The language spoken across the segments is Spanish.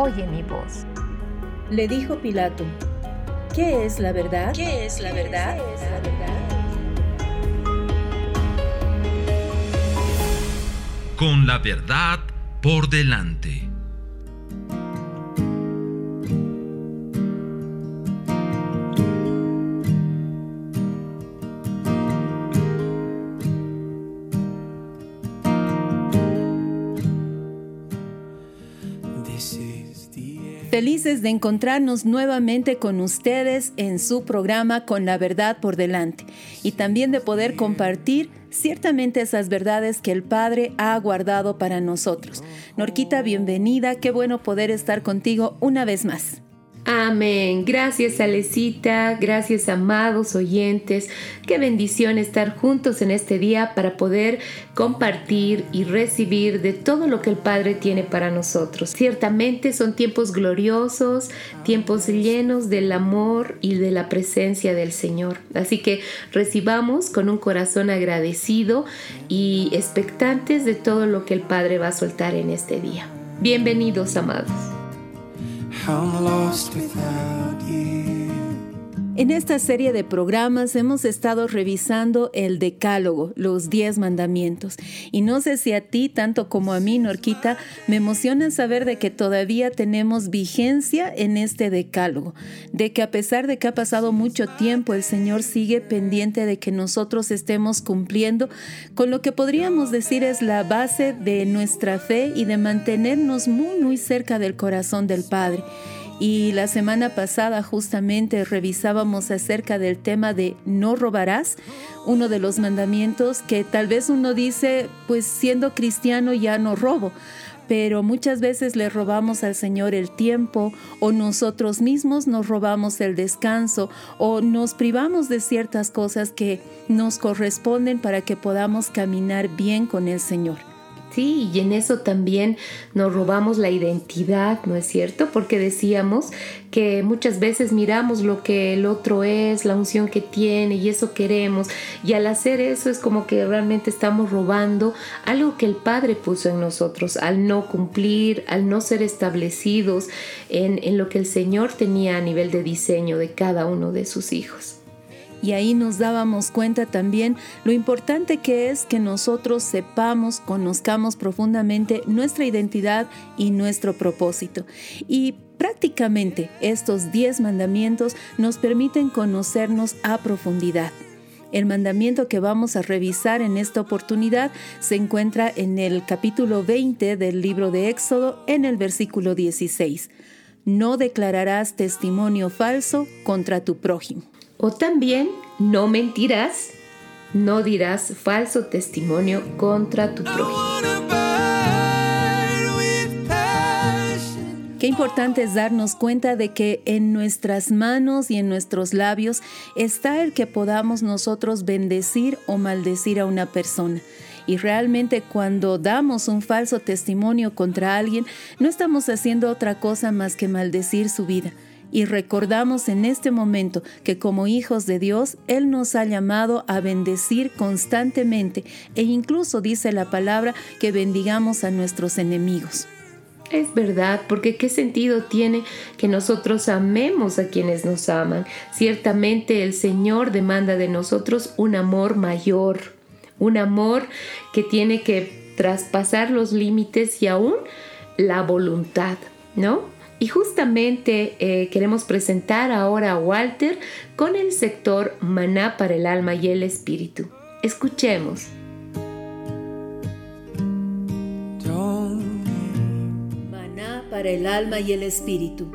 oye mi voz. Le dijo Pilato, ¿qué es la verdad? ¿Qué es la verdad? es la verdad? Con la verdad por delante. Felices de encontrarnos nuevamente con ustedes en su programa Con la verdad por delante y también de poder compartir ciertamente esas verdades que el Padre ha guardado para nosotros. Norquita, bienvenida, qué bueno poder estar contigo una vez más. Amén. Gracias Alecita, gracias amados oyentes. Qué bendición estar juntos en este día para poder compartir y recibir de todo lo que el Padre tiene para nosotros. Ciertamente son tiempos gloriosos, tiempos llenos del amor y de la presencia del Señor. Así que recibamos con un corazón agradecido y expectantes de todo lo que el Padre va a soltar en este día. Bienvenidos amados. I'm lost without you. En esta serie de programas hemos estado revisando el Decálogo, los diez mandamientos. Y no sé si a ti, tanto como a mí, Norquita, me emociona saber de que todavía tenemos vigencia en este Decálogo, de que a pesar de que ha pasado mucho tiempo, el Señor sigue pendiente de que nosotros estemos cumpliendo con lo que podríamos decir es la base de nuestra fe y de mantenernos muy, muy cerca del corazón del Padre. Y la semana pasada justamente revisábamos acerca del tema de no robarás, uno de los mandamientos que tal vez uno dice, pues siendo cristiano ya no robo, pero muchas veces le robamos al Señor el tiempo o nosotros mismos nos robamos el descanso o nos privamos de ciertas cosas que nos corresponden para que podamos caminar bien con el Señor. Sí, y en eso también nos robamos la identidad, ¿no es cierto? Porque decíamos que muchas veces miramos lo que el otro es, la unción que tiene y eso queremos. Y al hacer eso es como que realmente estamos robando algo que el Padre puso en nosotros, al no cumplir, al no ser establecidos en, en lo que el Señor tenía a nivel de diseño de cada uno de sus hijos. Y ahí nos dábamos cuenta también lo importante que es que nosotros sepamos, conozcamos profundamente nuestra identidad y nuestro propósito. Y prácticamente estos 10 mandamientos nos permiten conocernos a profundidad. El mandamiento que vamos a revisar en esta oportunidad se encuentra en el capítulo 20 del libro de Éxodo en el versículo 16. No declararás testimonio falso contra tu prójimo. O también no mentirás, no dirás falso testimonio contra tu prójimo. Qué importante es darnos cuenta de que en nuestras manos y en nuestros labios está el que podamos nosotros bendecir o maldecir a una persona. Y realmente cuando damos un falso testimonio contra alguien, no estamos haciendo otra cosa más que maldecir su vida y recordamos en este momento que como hijos de Dios, Él nos ha llamado a bendecir constantemente e incluso dice la palabra que bendigamos a nuestros enemigos. Es verdad, porque qué sentido tiene que nosotros amemos a quienes nos aman. Ciertamente el Señor demanda de nosotros un amor mayor, un amor que tiene que traspasar los límites y aún la voluntad, ¿no? Y justamente eh, queremos presentar ahora a Walter con el sector Maná para el alma y el espíritu. Escuchemos. Maná para el alma y el espíritu.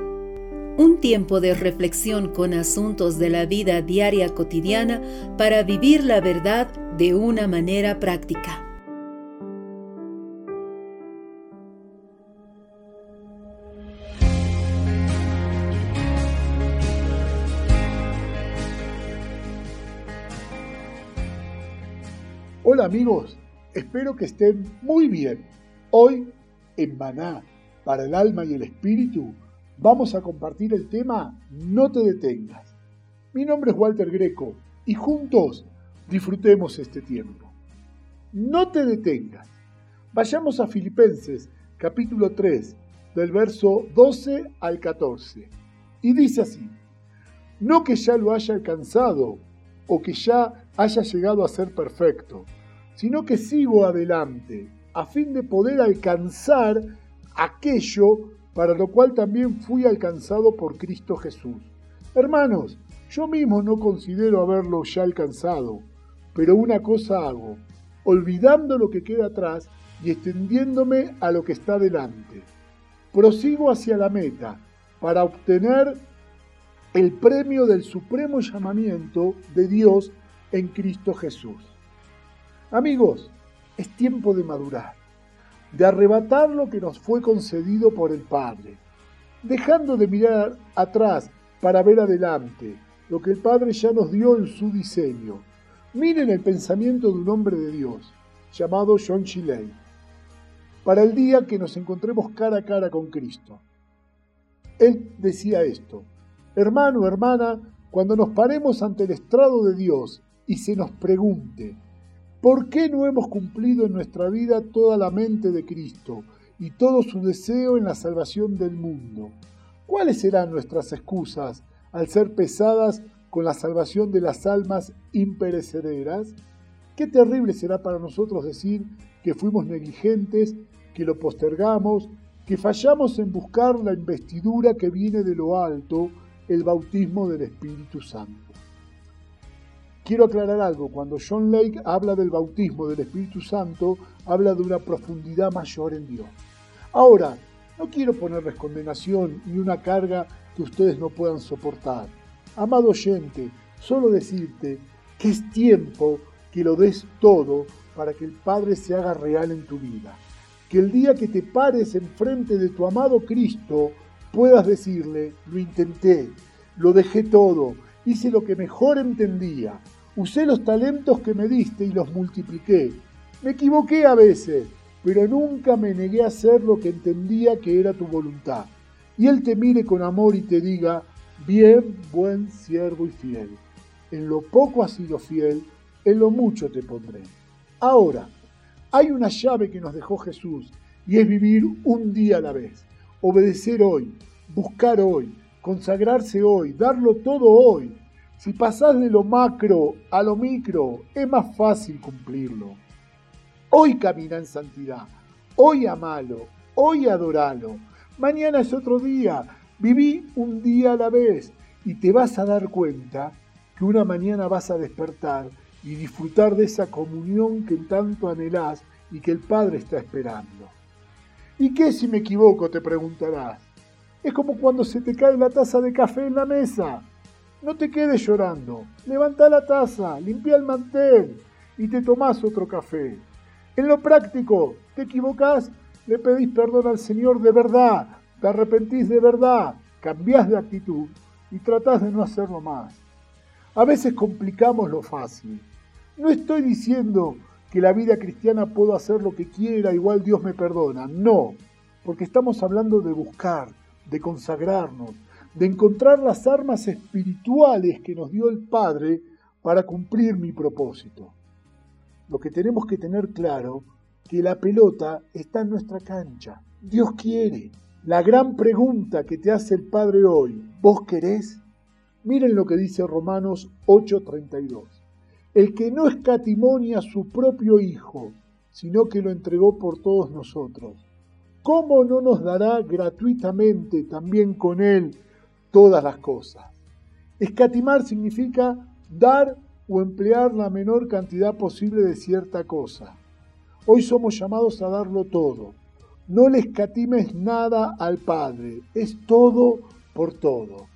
Un tiempo de reflexión con asuntos de la vida diaria cotidiana para vivir la verdad de una manera práctica. Hola amigos, espero que estén muy bien. Hoy, en Maná, para el alma y el espíritu, vamos a compartir el tema No te detengas. Mi nombre es Walter Greco y juntos disfrutemos este tiempo. No te detengas. Vayamos a Filipenses capítulo 3, del verso 12 al 14. Y dice así, no que ya lo haya alcanzado o que ya haya llegado a ser perfecto, sino que sigo adelante a fin de poder alcanzar aquello para lo cual también fui alcanzado por Cristo Jesús. Hermanos, yo mismo no considero haberlo ya alcanzado, pero una cosa hago, olvidando lo que queda atrás y extendiéndome a lo que está delante. Prosigo hacia la meta para obtener el premio del supremo llamamiento de Dios en Cristo Jesús. Amigos, es tiempo de madurar, de arrebatar lo que nos fue concedido por el Padre, dejando de mirar atrás para ver adelante lo que el Padre ya nos dio en su diseño. Miren el pensamiento de un hombre de Dios, llamado John Chiley, para el día que nos encontremos cara a cara con Cristo. Él decía esto, hermano, hermana, cuando nos paremos ante el estrado de Dios y se nos pregunte, ¿por qué no hemos cumplido en nuestra vida toda la mente de Cristo y todo su deseo en la salvación del mundo? ¿Cuáles serán nuestras excusas al ser pesadas con la salvación de las almas imperecederas? Qué terrible será para nosotros decir que fuimos negligentes, que lo postergamos, que fallamos en buscar la investidura que viene de lo alto, el bautismo del Espíritu Santo. Quiero aclarar algo, cuando John Lake habla del bautismo del Espíritu Santo, habla de una profundidad mayor en Dios. Ahora, no quiero ponerles condenación ni una carga que ustedes no puedan soportar. Amado oyente, solo decirte que es tiempo que lo des todo para que el Padre se haga real en tu vida. Que el día que te pares enfrente de tu amado Cristo, puedas decirle, lo intenté, lo dejé todo, hice lo que mejor entendía, usé los talentos que me diste y los multipliqué. Me equivoqué a veces, pero nunca me negué a hacer lo que entendía que era tu voluntad. Y Él te mire con amor y te diga, bien, buen siervo y fiel. En lo poco has sido fiel, en lo mucho te pondré. Ahora, hay una llave que nos dejó Jesús y es vivir un día a la vez obedecer hoy, buscar hoy, consagrarse hoy, darlo todo hoy. Si pasás de lo macro a lo micro, es más fácil cumplirlo. Hoy camina en santidad, hoy amalo, hoy adoralo. Mañana es otro día, viví un día a la vez y te vas a dar cuenta que una mañana vas a despertar y disfrutar de esa comunión que tanto anhelás y que el Padre está esperando. ¿Y qué si me equivoco? te preguntarás. Es como cuando se te cae la taza de café en la mesa. No te quedes llorando. Levanta la taza, limpia el mantel y te tomás otro café. En lo práctico, te equivocás, le pedís perdón al Señor de verdad, te arrepentís de verdad, cambiás de actitud y tratás de no hacerlo más. A veces complicamos lo fácil. No estoy diciendo que la vida cristiana puedo hacer lo que quiera, igual Dios me perdona. No, porque estamos hablando de buscar, de consagrarnos, de encontrar las armas espirituales que nos dio el Padre para cumplir mi propósito. Lo que tenemos que tener claro que la pelota está en nuestra cancha. Dios quiere. La gran pregunta que te hace el Padre hoy, ¿vos querés? Miren lo que dice Romanos 8:32 el que no escatimonia a su propio Hijo, sino que lo entregó por todos nosotros. ¿cómo no nos dará gratuitamente también con Él todas las cosas? Escatimar significa dar o emplear la menor cantidad posible de cierta cosa. Hoy somos llamados a darlo todo. No le escatimes nada al Padre, es todo por todo.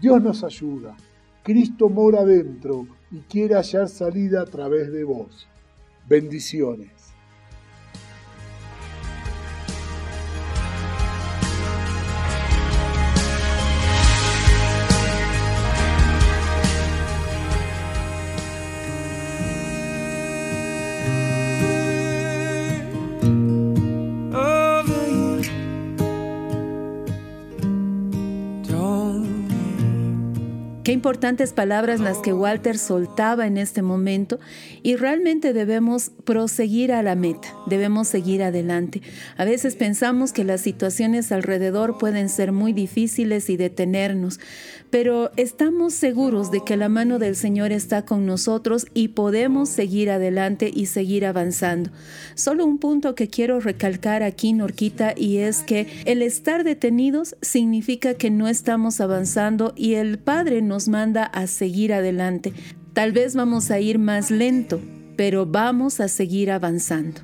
Dios nos ayuda, Cristo mora dentro y quiere hallar salida a través de vos. Bendiciones. Importantes palabras las que Walter soltaba en este momento y realmente debemos proseguir a la meta, debemos seguir adelante. A veces pensamos que las situaciones alrededor pueden ser muy difíciles y detenernos, pero estamos seguros de que la mano del Señor está con nosotros y podemos seguir adelante y seguir avanzando. Solo un punto que quiero recalcar aquí, Norquita, y es que el estar detenidos significa que no estamos avanzando y el Padre nos manda a seguir adelante. Tal vez vamos a ir más lento, pero vamos a seguir avanzando.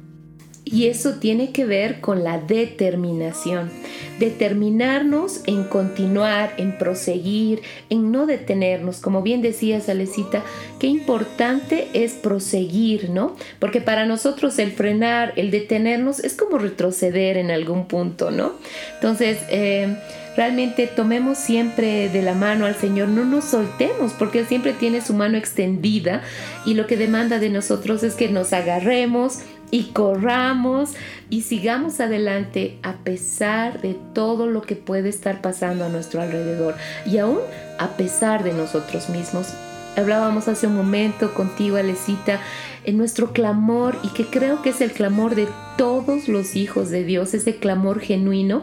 Y eso tiene que ver con la determinación. Determinarnos en continuar, en proseguir, en no detenernos. Como bien decía Salecita, qué importante es proseguir, ¿no? Porque para nosotros el frenar, el detenernos es como retroceder en algún punto, ¿no? Entonces, eh, realmente tomemos siempre de la mano al Señor, no nos soltemos, porque Él siempre tiene su mano extendida y lo que demanda de nosotros es que nos agarremos y corramos y sigamos adelante a pesar de todo lo que puede estar pasando a nuestro alrededor y aún a pesar de nosotros mismos. Hablábamos hace un momento contigo, Alecita, en nuestro clamor y que creo que es el clamor de todos los hijos de Dios, ese clamor genuino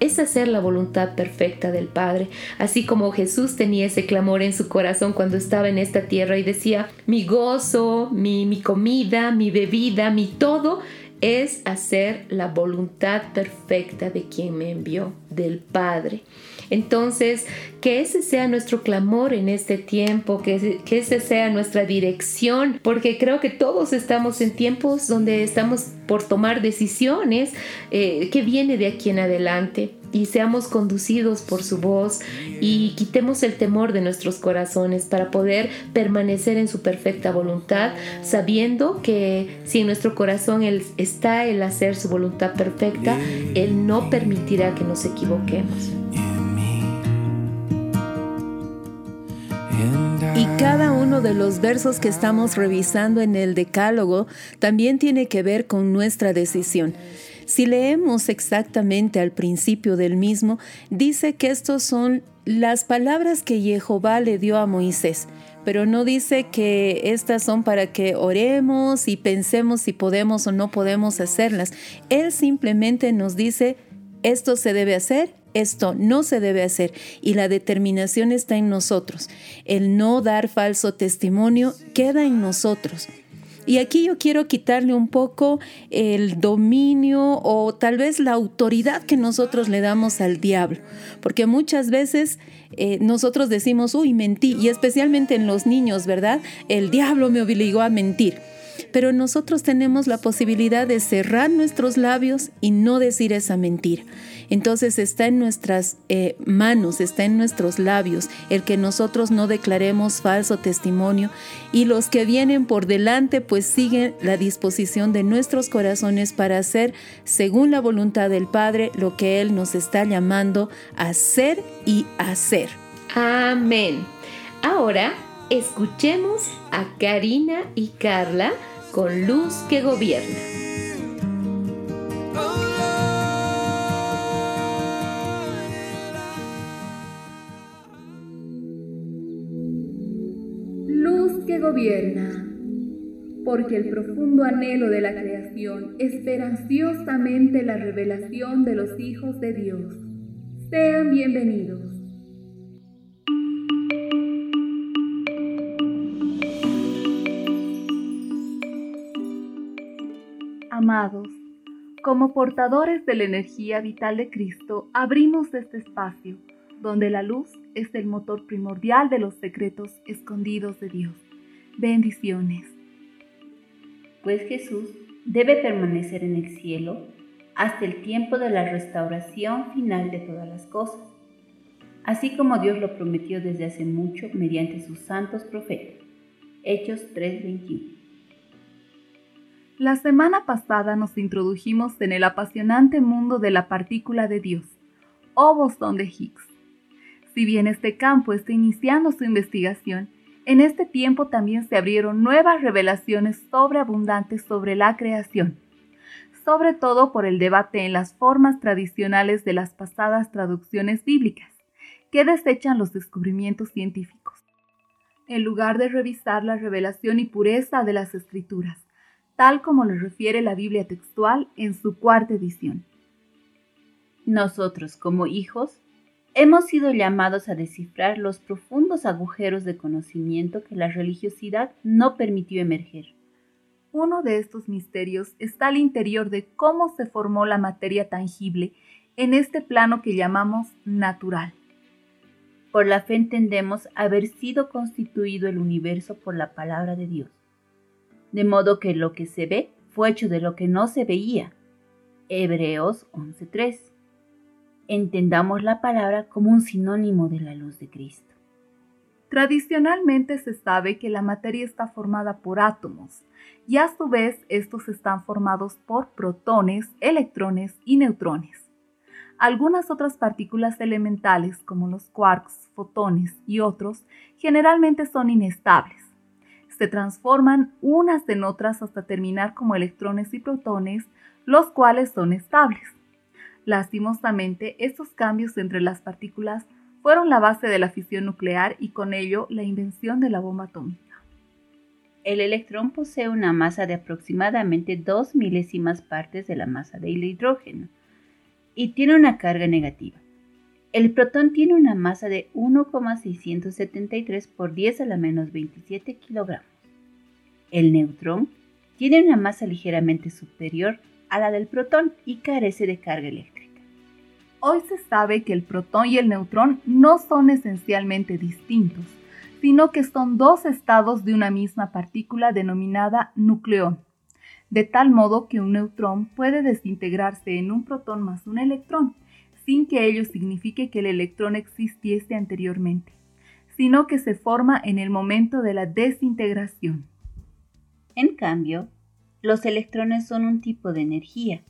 es hacer la voluntad perfecta del Padre, así como Jesús tenía ese clamor en su corazón cuando estaba en esta tierra y decía, mi gozo, mi, mi comida, mi bebida, mi todo es hacer la voluntad perfecta de quien me envió, del Padre. Entonces, que ese sea nuestro clamor en este tiempo, que, ese sea nuestra dirección, porque creo que todos estamos en tiempos donde estamos por tomar decisiones eh, que viene de aquí en adelante y seamos conducidos por su voz y quitemos el temor de nuestros corazones para poder permanecer en su perfecta voluntad, sabiendo que si en nuestro corazón está el hacer su voluntad perfecta, Él no permitirá que nos equivoquemos. Y cada uno de los versos que estamos revisando en el Decálogo también tiene que ver con nuestra decisión. Si leemos exactamente al principio del mismo, dice que estos son las palabras que Jehová le dio a Moisés, pero no dice que estas son para que oremos y pensemos si podemos o no podemos hacerlas. Él simplemente nos dice, esto se debe hacer esto no se debe hacer y la determinación está en nosotros. El no dar falso testimonio queda en nosotros. Y aquí yo quiero quitarle un poco el dominio o tal vez la autoridad que nosotros le damos al diablo, porque muchas veces eh, nosotros decimos, uy, mentí, y especialmente en los niños, ¿verdad? El diablo me obligó a mentir pero nosotros tenemos la posibilidad de cerrar nuestros labios y no decir esa mentira. Entonces está en nuestras eh, manos, está en nuestros labios el que nosotros no declaremos falso testimonio y los que vienen por delante pues siguen la disposición de nuestros corazones para hacer según la voluntad del Padre lo que Él nos está llamando a hacer y hacer. Amén. Ahora escuchemos a Karina y Carla con luz que gobierna. Luz que gobierna, porque el profundo anhelo de la creación espera ansiosamente la revelación de los hijos de Dios. Sean bienvenidos. Amados, Como portadores de la energía vital de Cristo, abrimos este espacio, donde la luz es el motor primordial de los secretos escondidos de Dios. Bendiciones. Pues Jesús debe permanecer en el cielo hasta el tiempo de la restauración final de todas las cosas, así como Dios lo prometió desde hace mucho mediante sus santos profetas. Hechos 3:21. La semana pasada nos introdujimos en el apasionante mundo de la partícula de Dios, o bosón de Higgs. Si bien este campo está iniciando su investigación, en este tiempo también se abrieron nuevas revelaciones sobreabundantes sobre la creación, sobre todo por el debate en las formas tradicionales de las pasadas traducciones bíblicas, que desechan los descubrimientos científicos, en lugar de revisar la revelación y pureza de las escrituras tal como lo refiere la Biblia textual en su cuarta edición. Nosotros, como hijos, hemos sido llamados a descifrar los profundos agujeros de conocimiento que la religiosidad no permitió emerger. Uno de estos misterios está al interior de cómo se formó la materia tangible en este plano que llamamos natural. Por la fe entendemos haber sido constituido el universo por la palabra de Dios de modo que lo que se ve fue hecho de lo que no se veía. Hebreos 11.3. Entendamos la palabra como un sinónimo de la luz de Cristo. Tradicionalmente se sabe que la materia está formada por átomos y a su vez estos están formados por protones, electrones y neutrones. Algunas otras partículas elementales como los quarks, fotones y otros generalmente son inestables se transforman unas en otras hasta terminar como electrones y protones, los cuales son estables. Lastimosamente, estos cambios entre las partículas fueron la base de la fisión nuclear y con ello la invención de la bomba atómica. El electrón posee una masa de aproximadamente 2 milésimas partes de la masa del hidrógeno y tiene una carga negativa. El protón tiene una masa de 1,673 por 10 a la menos 27 kilogramos. El neutrón tiene una masa ligeramente superior a la del protón y carece de carga eléctrica. Hoy se sabe que el protón y el neutrón no son esencialmente distintos, sino que son dos estados de una misma partícula denominada nucleón, de tal modo que un neutrón puede desintegrarse en un protón más un electrón, sin que ello signifique que el electrón existiese anteriormente, sino que se forma en el momento de la desintegración. En cambio, los electrones son un tipo de energía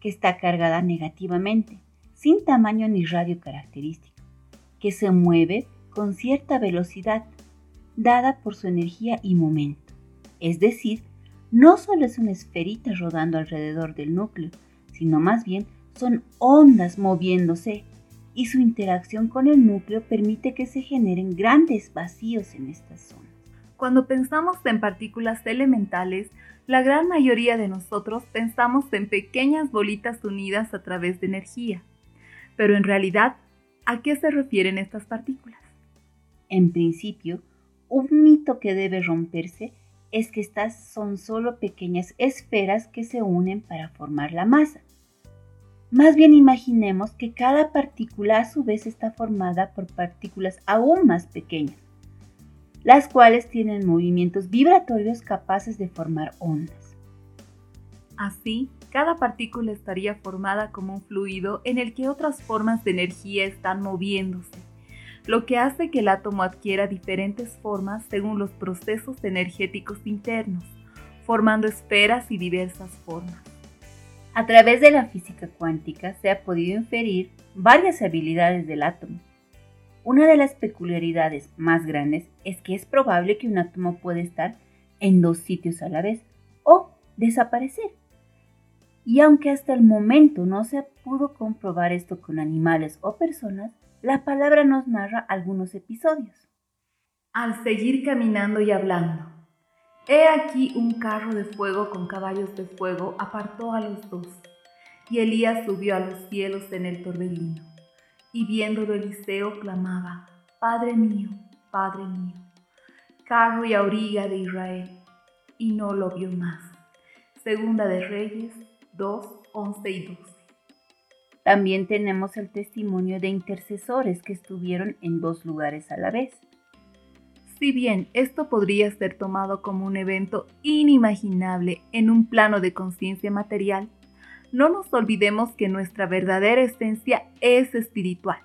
que está cargada negativamente, sin tamaño ni radio característico, que se mueve con cierta velocidad, dada por su energía y momento. Es decir, no solo es una esferita rodando alrededor del núcleo, sino más bien son ondas moviéndose y su interacción con el núcleo permite que se generen grandes vacíos en esta zona. Cuando pensamos en partículas elementales, la gran mayoría de nosotros pensamos en pequeñas bolitas unidas a través de energía. Pero en realidad, ¿a qué se refieren estas partículas? En principio, un mito que debe romperse es que estas son solo pequeñas esferas que se unen para formar la masa. Más bien imaginemos que cada partícula a su vez está formada por partículas aún más pequeñas las cuales tienen movimientos vibratorios capaces de formar ondas. Así, cada partícula estaría formada como un fluido en el que otras formas de energía están moviéndose, lo que hace que el átomo adquiera diferentes formas según los procesos energéticos internos, formando esferas y diversas formas. A través de la física cuántica se ha podido inferir varias habilidades del átomo, una de las peculiaridades más grandes es que es probable que un átomo pueda estar en dos sitios a la vez o desaparecer. Y aunque hasta el momento no se pudo comprobar esto con animales o personas, la palabra nos narra algunos episodios. Al seguir caminando y hablando, he aquí un carro de fuego con caballos de fuego apartó a los dos, y Elías subió a los cielos en el torbellino y viéndolo Eliseo clamaba, Padre mío, Padre mío, carro y auriga de Israel, y no lo vio más. Segunda de Reyes 2, 11 y 12. También tenemos el testimonio de intercesores que estuvieron en dos lugares a la vez. Si bien esto podría ser tomado como un evento inimaginable en un plano de conciencia material, no nos olvidemos que nuestra verdadera esencia es espiritual.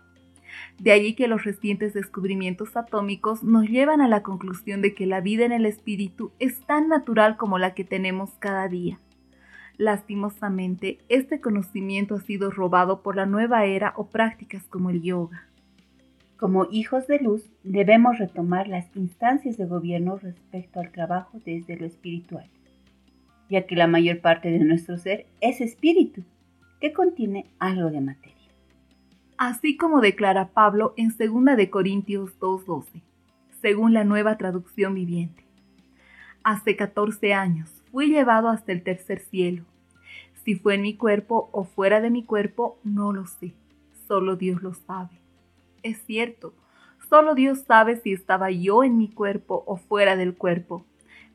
De allí que los recientes descubrimientos atómicos nos llevan a la conclusión de que la vida en el espíritu es tan natural como la que tenemos cada día. Lastimosamente, este conocimiento ha sido robado por la nueva era o prácticas como el yoga. Como hijos de luz, debemos retomar las instancias de gobierno respecto al trabajo desde lo espiritual, ya que la mayor parte de nuestro ser es espíritu, que contiene algo de materia así como declara Pablo en 2 de Corintios 2:12, según la nueva traducción viviente. Hace 14 años fui llevado hasta el tercer cielo. Si fue en mi cuerpo o fuera de mi cuerpo, no lo sé. Solo Dios lo sabe. Es cierto, solo Dios sabe si estaba yo en mi cuerpo o fuera del cuerpo,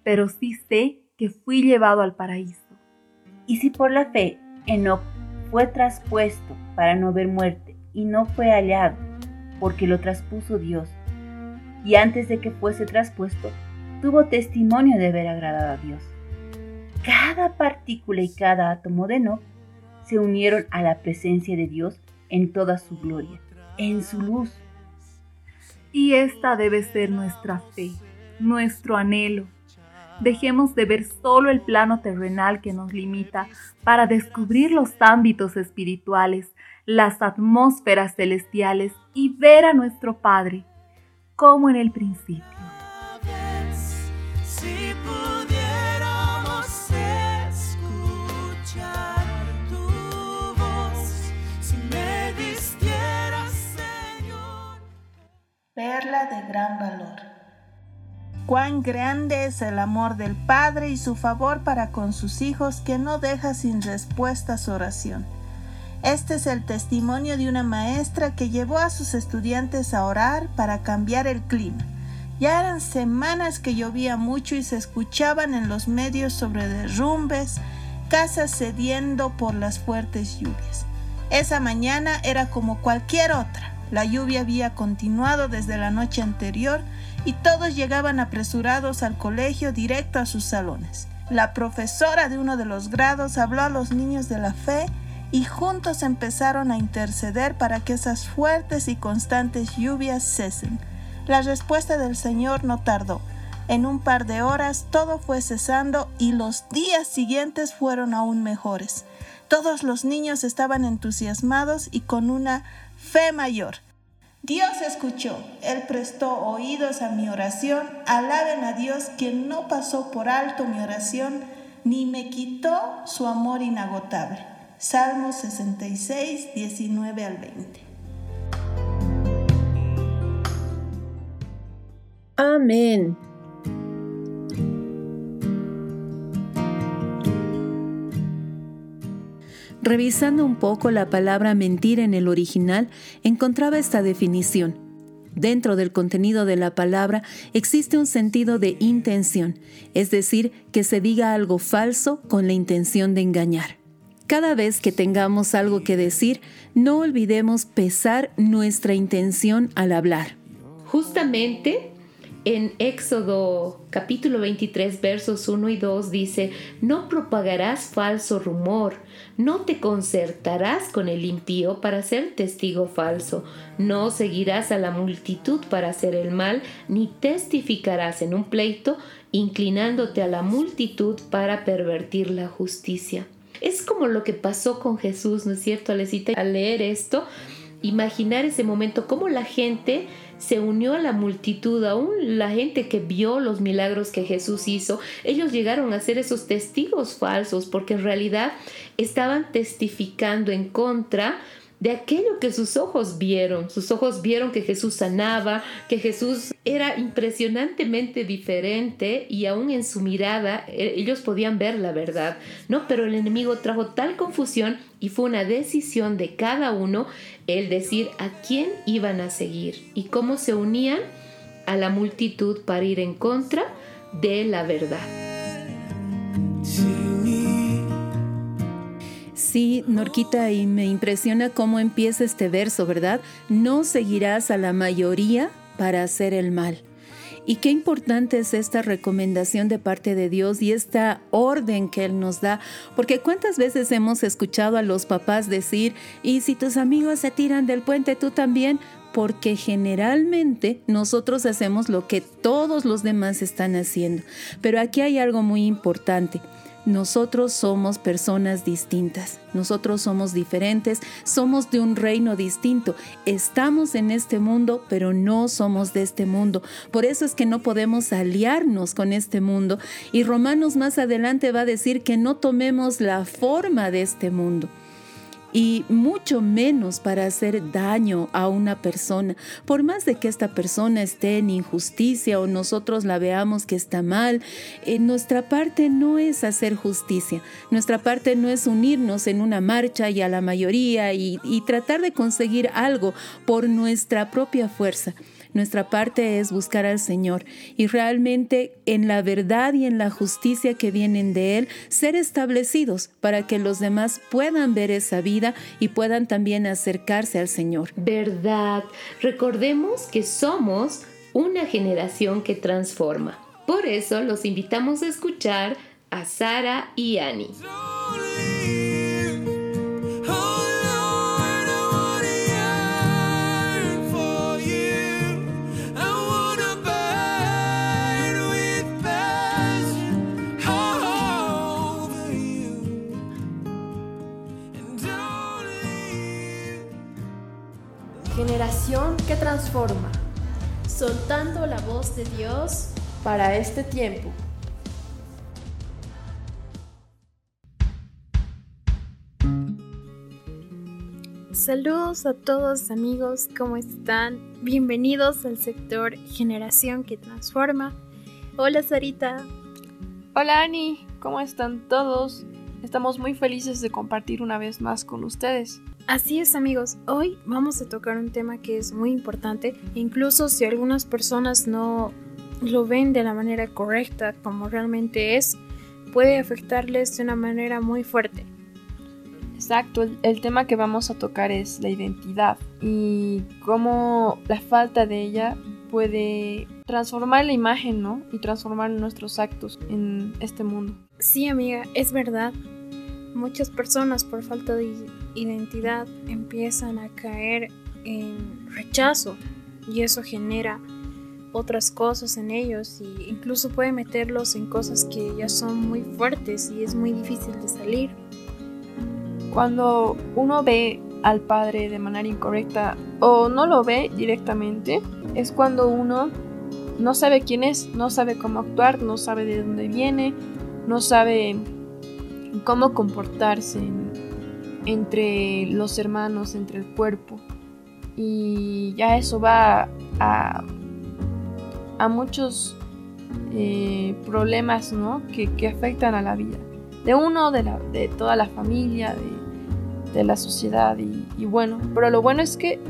pero sí sé que fui llevado al paraíso. Y si por la fe Enoch fue traspuesto para no ver muerte, y no fue hallado, porque lo traspuso Dios. Y antes de que fuese traspuesto, tuvo testimonio de haber agradado a Dios. Cada partícula y cada átomo de no se unieron a la presencia de Dios en toda su gloria, en su luz. Y esta debe ser nuestra fe, nuestro anhelo. Dejemos de ver solo el plano terrenal que nos limita para descubrir los ámbitos espirituales las atmósferas celestiales y ver a nuestro Padre como en el principio. Perla de gran valor. Cuán grande es el amor del Padre y su favor para con sus hijos que no deja sin respuesta su oración. Este es el testimonio de una maestra que llevó a sus estudiantes a orar para cambiar el clima. Ya eran semanas que llovía mucho y se escuchaban en los medios sobre derrumbes, casas cediendo por las fuertes lluvias. Esa mañana era como cualquier otra. La lluvia había continuado desde la noche anterior y todos llegaban apresurados al colegio directo a sus salones. La profesora de uno de los grados habló a los niños de la fe y juntos empezaron a interceder para que esas fuertes y constantes lluvias cesen. La respuesta del Señor no tardó. En un par de horas todo fue cesando y los días siguientes fueron aún mejores. Todos los niños estaban entusiasmados y con una fe mayor. Dios escuchó, Él prestó oídos a mi oración. Alaben a Dios quien no pasó por alto mi oración ni me quitó su amor inagotable. Salmo 66, 19 al 20. Amén. Revisando un poco la palabra mentir en el original, encontraba esta definición. Dentro del contenido de la palabra existe un sentido de intención, es decir, que se diga algo falso con la intención de engañar. Cada vez que tengamos algo que decir, no olvidemos pesar nuestra intención al hablar. Justamente en Éxodo capítulo 23 versos 1 y 2 dice, no propagarás falso rumor, no te concertarás con el impío para ser testigo falso, no seguirás a la multitud para hacer el mal, ni testificarás en un pleito, inclinándote a la multitud para pervertir la justicia. Es como lo que pasó con Jesús, ¿no es cierto, Alecita? Al leer esto, imaginar ese momento, cómo la gente se unió a la multitud, aún la gente que vio los milagros que Jesús hizo, ellos llegaron a ser esos testigos falsos porque en realidad estaban testificando en contra aquello que sus ojos vieron. Sus ojos vieron que Jesús sanaba, que Jesús era impresionantemente diferente y aún en su mirada eh, ellos podían ver la verdad, ¿no? Pero el enemigo trajo tal confusión y fue una decisión de cada uno el decir a quién iban a seguir y cómo se unían a la multitud para ir en contra de la verdad. Sí, Norquita, y me impresiona cómo empieza este verso, ¿verdad? No seguirás a la mayoría para hacer el mal. Y qué importante es esta recomendación de parte de Dios y esta orden que Él nos da, porque cuántas veces hemos escuchado a los papás decir, y si tus amigos se tiran del puente, tú también, porque generalmente nosotros hacemos lo que todos los demás están haciendo. Pero aquí hay algo muy importante. Nosotros somos personas distintas, nosotros somos diferentes, somos de un reino distinto, estamos en este mundo, pero no somos de este mundo. Por eso es que no podemos aliarnos con este mundo. Y Romanos más adelante va a decir que no tomemos la forma de este mundo y mucho menos para hacer daño a una persona. Por más de que esta persona esté en injusticia o nosotros la veamos que está mal, eh, nuestra parte no es hacer justicia. Nuestra parte no es unirnos en una marcha y a la mayoría y tratar de conseguir algo por nuestra propia fuerza. Nuestra parte es buscar al Señor y realmente en la verdad y en la justicia que vienen de Él, ser establecidos para que los demás puedan ver esa vida y puedan también acercarse al Señor. Verdad. Recordemos que somos una generación que transforma. Por eso los invitamos a escuchar a Sara y Annie. Generación que transforma, soltando la voz de Dios para este tiempo. Saludos a todos amigos, ¿cómo están? Bienvenidos al sector Generación que Transforma. Hola Sarita. Hola Ani, ¿cómo están todos? Estamos muy felices de compartir una vez más con ustedes. Así es amigos, hoy vamos a tocar un tema que es muy importante, incluso si algunas personas no lo ven de la manera correcta como realmente es, puede afectarles de una manera muy fuerte. Exacto, el, tema que vamos a tocar es la identidad y cómo la falta de ella puede transformar la imagen, ¿no? Y transformar nuestros actos en este mundo. Sí, amiga, es verdad. Muchas personas por falta de identidad empiezan a caer en rechazo y eso genera otras cosas en ellos e incluso puede meterlos en cosas que ya son muy fuertes y es muy difícil de salir. Cuando uno ve al padre de manera incorrecta o no lo ve directamente, es cuando uno no sabe quién es, no sabe cómo actuar, no sabe de dónde viene, no sabe cómo comportarse entre los hermanos, entre el cuerpo. Y ya eso va a, muchos eh, problemas ¿no? que, que, afectan a la vida. De uno, de, la, de toda la familia, de, de la sociedad. Y, bueno, pero lo bueno es que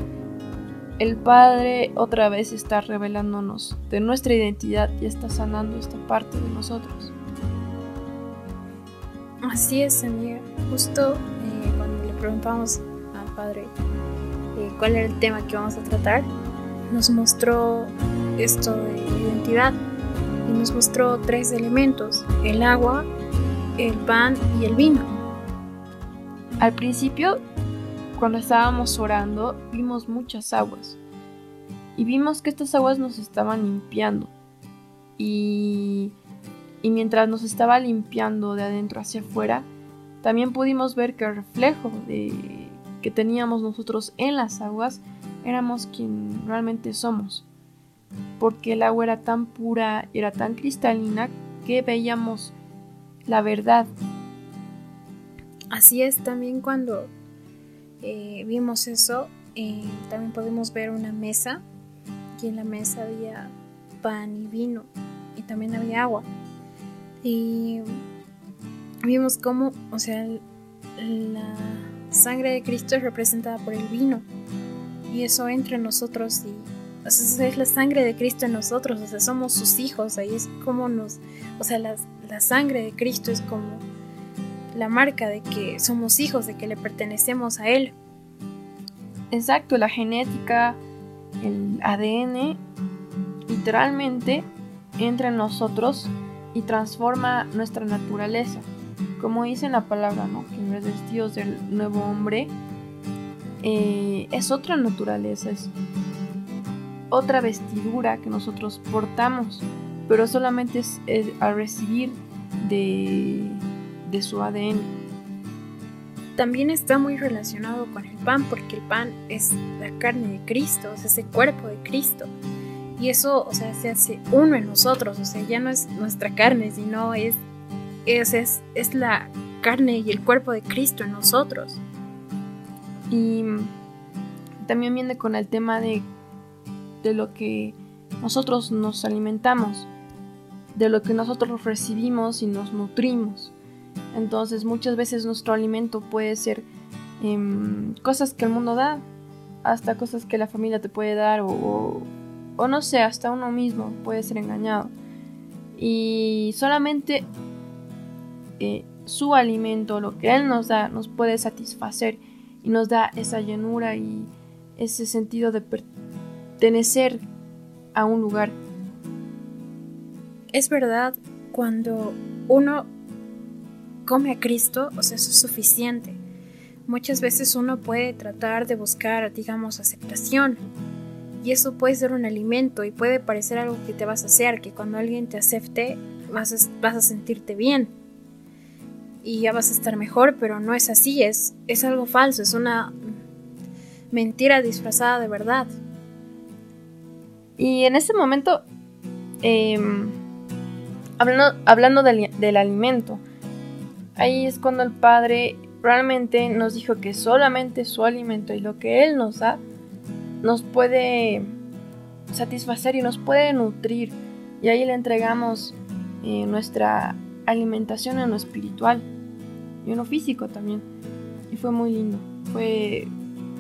el Padre otra vez está revelándonos de nuestra identidad y está sanando esta parte de nosotros. Así es, amiga. Justo eh, cuando le preguntamos al padre eh, cuál era el tema que vamos a tratar, nos mostró esto de identidad y nos mostró tres elementos, el agua, el pan y el vino. Al principio, cuando estábamos orando, vimos muchas aguas y vimos que estas aguas nos estaban limpiando y y mientras nos estaba limpiando de adentro hacia afuera, también pudimos ver que el reflejo de, que teníamos nosotros en las aguas éramos quien realmente somos, porque el agua era tan pura y era tan cristalina que veíamos la verdad. Así es, también cuando eh, vimos eso, eh, también podemos ver una mesa y en la mesa había pan y vino y también había agua. Y vimos cómo, o sea, la sangre de Cristo es representada por el vino. Y eso entra en nosotros y es la sangre de Cristo en nosotros, o sea, somos sus hijos, ahí es como nos, o sea, la, la, sangre de Cristo es como la marca de que somos hijos, de que le pertenecemos a Él. Exacto, la genética, el ADN, literalmente entra en nosotros y transforma nuestra naturaleza. Como dice en la palabra, ¿no? que los vestidos del nuevo hombre eh, es otra naturaleza, es otra vestidura que nosotros portamos, pero solamente es, a recibir de, de su ADN. También está muy relacionado con el pan, porque el pan es la carne de Cristo, es ese cuerpo de Cristo. Y eso, o sea, se hace uno en nosotros, o sea, ya no es nuestra carne, sino es, es, es, es la carne y el cuerpo de Cristo en nosotros. Y también viene con el tema de, de lo que nosotros nos alimentamos, de lo que nosotros recibimos y nos nutrimos. Entonces muchas veces nuestro alimento puede ser em, cosas que el mundo da, hasta cosas que la familia te puede dar o, o, no sé, hasta uno mismo puede ser engañado. Y solamente eh, su alimento, lo que Él nos da, nos puede satisfacer y nos da esa llenura y ese sentido de pertenecer a un lugar. Es verdad, cuando uno come a Cristo, o sea, eso es suficiente. Muchas veces uno puede tratar de buscar, digamos, aceptación. Y eso puede ser un alimento y puede parecer algo que te vas a hacer, que cuando alguien te acepte vas a, vas a sentirte bien y ya vas a estar mejor, pero no es así, es, es algo falso, es una mentira disfrazada de verdad. Y en ese momento, em, hablando, hablando del, del, alimento, ahí es cuando el Padre realmente nos dijo que solamente su alimento y lo que Él nos da nos puede satisfacer y nos puede nutrir. Y ahí le entregamos eh, nuestra alimentación en lo espiritual y uno físico también. Y fue muy lindo. Fue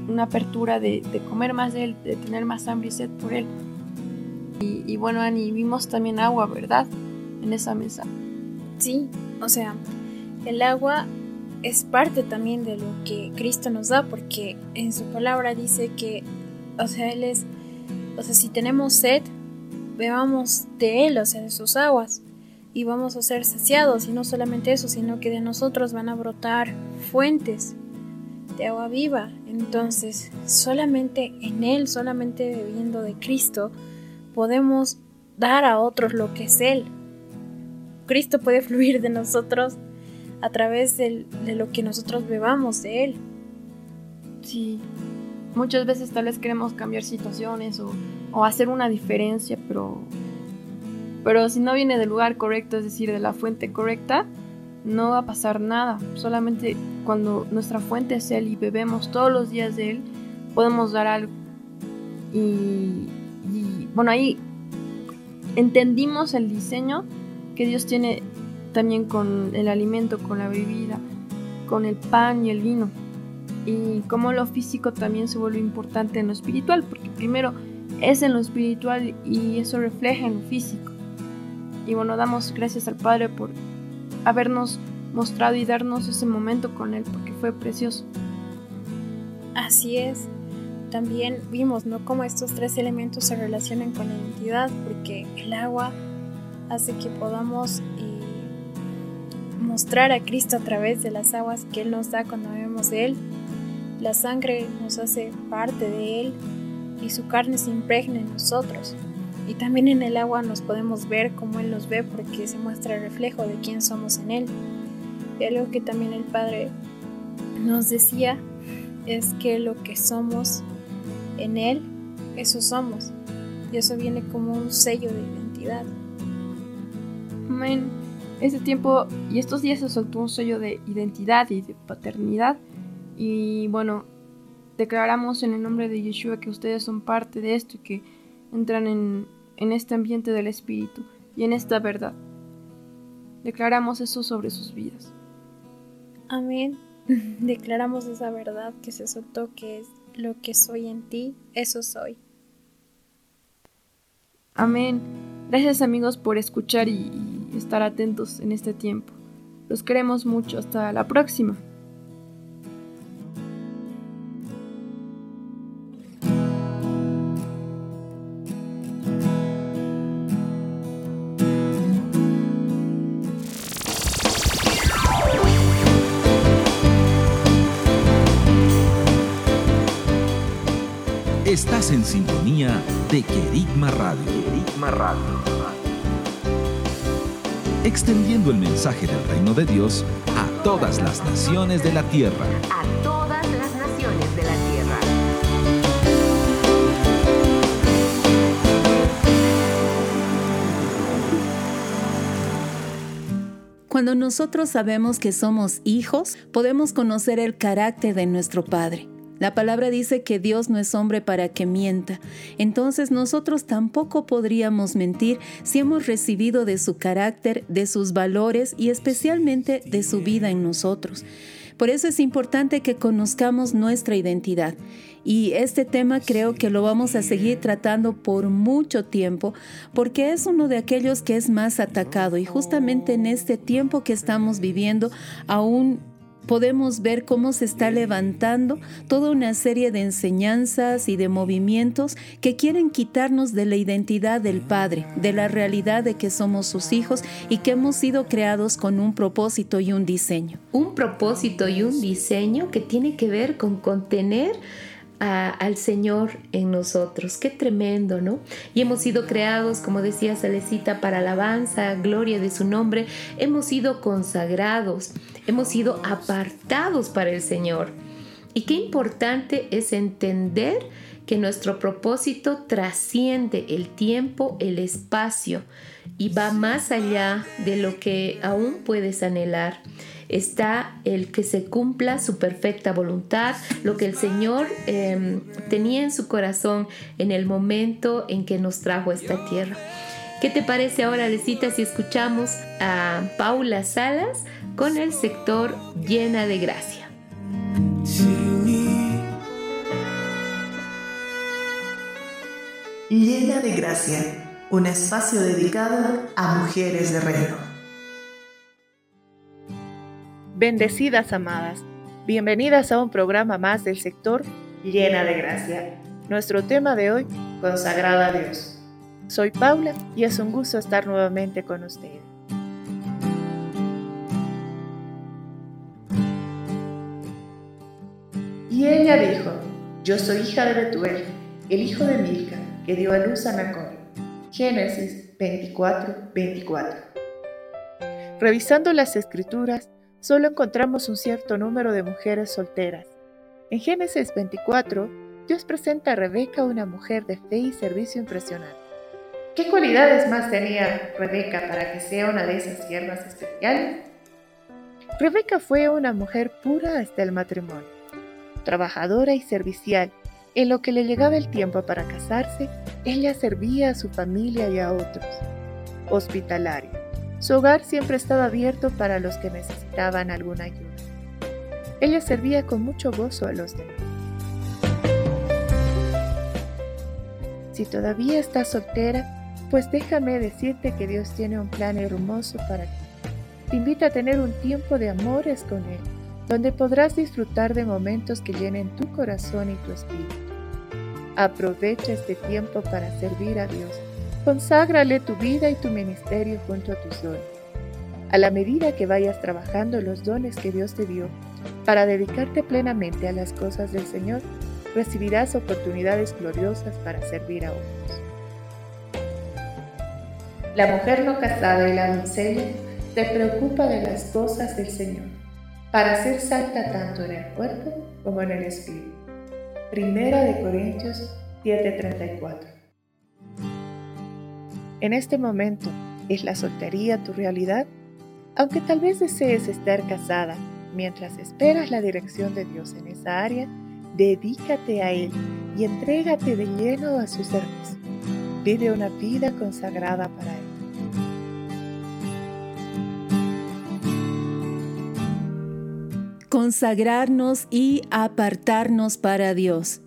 una apertura de, comer más de él, de tener más hambre y sed por él. Y, bueno, Ani, vimos también agua, ¿verdad? En esa mesa. Sí, o sea, el agua es parte también de lo que Cristo nos da, porque en su palabra dice que, o sea, Él es, o sea, si tenemos sed, bebamos de Él, o sea, de sus aguas y vamos a ser saciados y no solamente eso, sino que de nosotros van a brotar fuentes de agua viva. Entonces, solamente en Él, solamente bebiendo de Cristo, podemos dar a otros lo que es Él. Cristo puede fluir de nosotros a través de, lo que nosotros bebamos de Él. Sí, muchas veces tal vez queremos cambiar situaciones o, o hacer una diferencia, pero pero si no viene del lugar correcto, es decir, de la fuente correcta, no va a pasar nada. Solamente cuando nuestra fuente es Él y bebemos todos los días de Él, podemos dar algo. Y, bueno, ahí entendimos el diseño que Dios tiene también con el alimento, con la bebida, con el pan y el vino. Y cómo lo físico también se vuelve importante en lo espiritual, porque primero es en lo espiritual y eso refleja en lo físico. Y bueno, damos gracias al Padre por habernos mostrado y darnos ese momento con Él, porque fue precioso. Así es. También vimos, ¿no? Cómo estos tres elementos se relacionan con la identidad, porque el agua hace que podamos eh, mostrar a Cristo a través de las aguas que Él nos da cuando bebemos de Él. La sangre nos hace parte de Él y su carne se impregna en nosotros. Y también en el agua nos podemos ver como Él nos ve porque se muestra el reflejo de quién somos en Él. Y algo que también el Padre nos decía es que lo que somos en Él, eso somos. Y eso viene como un sello de identidad. Amén. Este tiempo y estos días se soltó un sello de identidad y de paternidad. Y bueno, declaramos en el nombre de Yeshua que ustedes son parte de esto y que entran en, en este ambiente del Espíritu y en esta verdad. Declaramos eso sobre sus vidas. Amén. Declaramos esa verdad que se soltó, que es lo que soy en ti, eso soy. Amén. Gracias amigos por escuchar y, estar atentos en este tiempo. Los queremos mucho. Hasta la próxima. Radio. Extendiendo el mensaje del reino de Dios a todas las naciones de la tierra. A todas las naciones de la tierra. Cuando nosotros sabemos que somos hijos, podemos conocer el carácter de nuestro Padre. La palabra dice que Dios no es hombre para que mienta. Entonces nosotros tampoco podríamos mentir si hemos recibido de su carácter, de sus valores y especialmente de su vida en nosotros. Por eso es importante que conozcamos nuestra identidad. Y este tema creo que lo vamos a seguir tratando por mucho tiempo porque es uno de aquellos que es más atacado y justamente en este tiempo que estamos viviendo aún podemos ver cómo se está levantando toda una serie de enseñanzas y de movimientos que quieren quitarnos de la identidad del Padre, de la realidad de que somos sus hijos y que hemos sido creados con un propósito y un diseño. Un propósito y un diseño que tiene que ver con contener al Señor en nosotros. Qué tremendo, ¿no? Y hemos sido creados, como decía Salecita, para alabanza, gloria de su nombre. Hemos sido consagrados, hemos sido apartados para el Señor. Y qué importante es entender que nuestro propósito trasciende el tiempo, el espacio y va más allá de lo que aún puedes anhelar está el que se cumpla su perfecta voluntad, lo que el Señor em, tenía en su corazón en el momento en que nos trajo a esta tierra. ¿Qué te parece ahora, Lecita, si escuchamos a Paula Salas con el sector llena de gracia? Llena de gracia, un espacio dedicado a mujeres de reino. Bendecidas amadas, bienvenidas a un programa más del sector Llena de Gracia. Nuestro tema de hoy, consagrada a Dios. Soy Paula y es un gusto estar nuevamente con ustedes. Ella dijo, yo soy hija de Betuel, el hijo de Milca, que dio a luz a Nacor. Génesis 24, 24. Revisando las escrituras, solo encontramos un cierto número de mujeres solteras. En Génesis 24, Dios presenta a Rebeca una mujer de fe y servicio impresionante. ¿Qué cualidades más tenía Rebeca para que sea una de esas siervas especiales? Rebeca fue una mujer pura hasta el matrimonio, trabajadora y servicial. En lo que le llegaba el tiempo para casarse, ella servía a su familia y a otros. Hospitalaria su hogar siempre estaba abierto para los que necesitaban alguna ayuda. Ella servía con mucho gozo a los demás. Si todavía estás soltera, pues déjame decirte que Dios tiene un plan hermoso para ti. Te invita a tener un tiempo de amores con Él, donde podrás disfrutar de momentos que llenen tu corazón y tu espíritu. Aprovecha este tiempo para servir a Dios Conságrale tu vida y tu ministerio junto a tus dones. A la medida que vayas trabajando los dones que Dios te dio para dedicarte plenamente a las cosas del Señor, recibirás oportunidades gloriosas para servir a otros. La mujer no casada y la doncella te preocupa de las cosas del Señor, para ser santa tanto en el cuerpo como en el espíritu. Primera de Corintios 7:34 en este momento, ¿es la soltería tu realidad? Aunque tal vez desees estar casada, mientras esperas la dirección de Dios en esa área, dedícate a Él y entrégate de lleno a su servicio. Vive una vida consagrada para Él. Consagrarnos y apartarnos para Dios.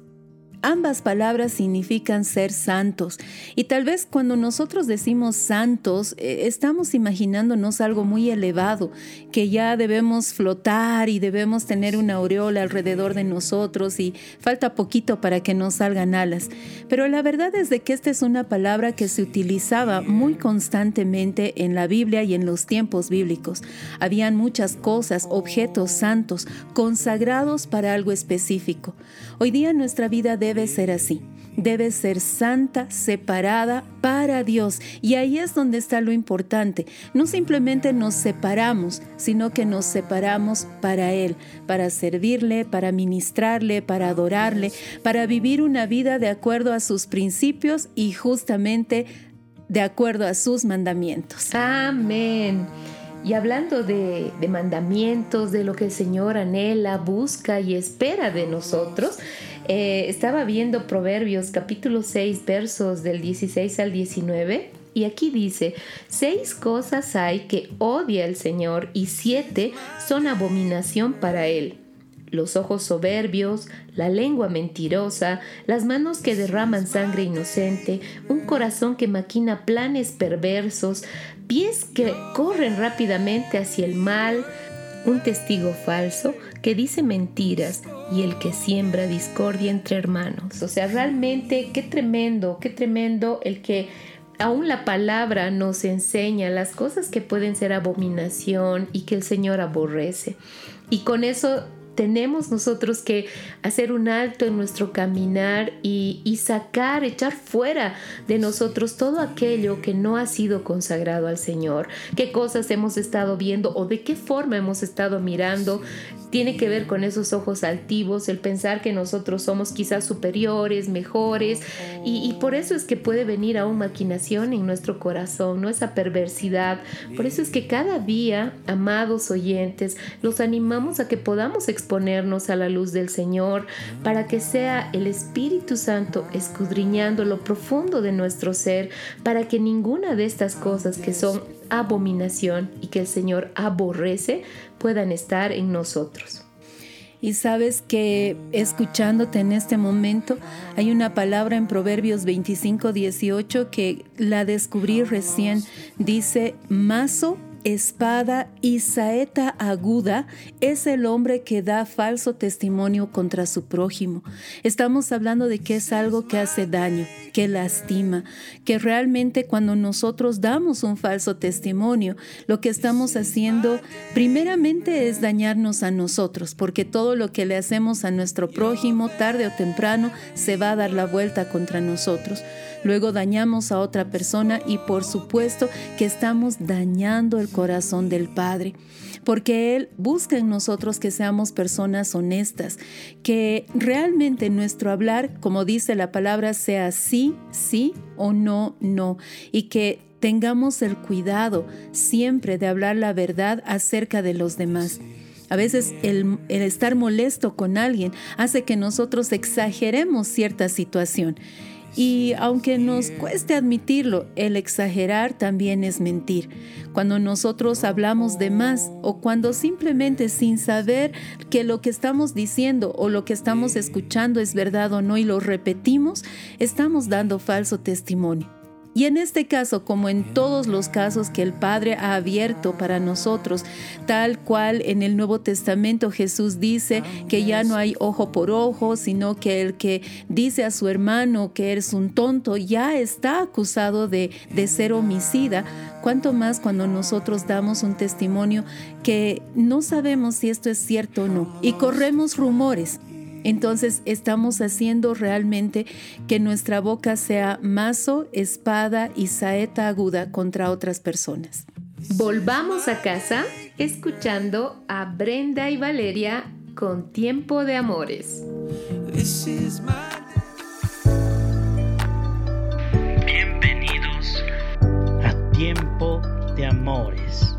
Ambas palabras significan ser santos. Y tal vez cuando nosotros decimos santos, eh, estamos imaginándonos algo muy elevado, que ya debemos flotar y debemos tener una aureola alrededor de nosotros y falta poquito para que nos salgan alas. Pero la verdad es de que esta es una palabra que se utilizaba muy constantemente en la Biblia y en los tiempos bíblicos. Habían muchas cosas, objetos santos, consagrados para algo específico. Hoy día nuestra vida debe ser así. Debe ser santa, separada para Dios. Y ahí es donde está lo importante. No simplemente nos separamos, sino que nos separamos para Él, para servirle, para ministrarle, para adorarle, para vivir una vida de acuerdo a sus principios y justamente de acuerdo a sus mandamientos. Amén. Y hablando de, mandamientos, de lo que el Señor anhela, busca y espera de nosotros, eh, estaba viendo Proverbios capítulo 6 versos del 16 al 19 y aquí dice, seis cosas hay que odia el Señor y siete son abominación para él. Los ojos soberbios, la lengua mentirosa, las manos que derraman sangre inocente, un corazón que maquina planes perversos, pies que corren rápidamente hacia el mal, un testigo falso que dice mentiras y el que siembra discordia entre hermanos. O sea, realmente qué tremendo, qué tremendo el que aún la palabra nos enseña las cosas que pueden ser abominación y que el Señor aborrece. Y con eso tenemos nosotros que hacer un alto en nuestro caminar y, sacar, echar fuera de nosotros todo aquello que no ha sido consagrado al Señor. ¿Qué cosas hemos estado viendo o de qué forma hemos estado mirando tiene que ver con esos ojos altivos, el pensar que nosotros somos quizás superiores, mejores, y, por eso es que puede venir a una maquinación en nuestro corazón, ¿no? Esa perversidad. Por eso es que cada día, amados oyentes, los animamos a que podamos exponernos a la luz del Señor para que sea el Espíritu Santo escudriñando lo profundo de nuestro ser, para que ninguna de estas cosas que son abominación y que el Señor aborrece puedan estar en nosotros. Y sabes que escuchándote en este momento, hay una palabra en Proverbios 25, 18 que la descubrí recién. Dice, mazo espada y saeta aguda es el hombre que da falso testimonio contra su prójimo. Estamos hablando de que es algo que hace daño, que lastima, que realmente cuando nosotros damos un falso testimonio, lo que estamos haciendo primeramente es dañarnos a nosotros, porque todo lo que le hacemos a nuestro prójimo, tarde o temprano, se va a dar la vuelta contra nosotros luego dañamos a otra persona y por supuesto que estamos dañando el corazón del Padre. Porque Él busca en nosotros que seamos personas honestas, que realmente nuestro hablar, como dice la palabra, sea sí, sí o no, no, y que tengamos el cuidado siempre de hablar la verdad acerca de los demás. A veces el, estar molesto con alguien hace que nosotros exageremos cierta situación y aunque nos cueste admitirlo, el exagerar también es mentir. Cuando nosotros hablamos de más o cuando simplemente sin saber que lo que estamos diciendo o lo que estamos escuchando es verdad o no y lo repetimos, estamos dando falso testimonio. Y en este caso, como en todos los casos que el Padre ha abierto para nosotros, tal cual en el Nuevo Testamento Jesús dice que ya no hay ojo por ojo, sino que el que dice a su hermano que eres un tonto ya está acusado de, de ser homicida, cuanto más cuando nosotros damos un testimonio que no sabemos si esto es cierto o no y corremos rumores. Entonces estamos haciendo realmente que nuestra boca sea mazo, espada y saeta aguda contra otras personas. Volvamos a casa escuchando a Brenda y Valeria con Tiempo de Amores. Bienvenidos a Tiempo de Amores.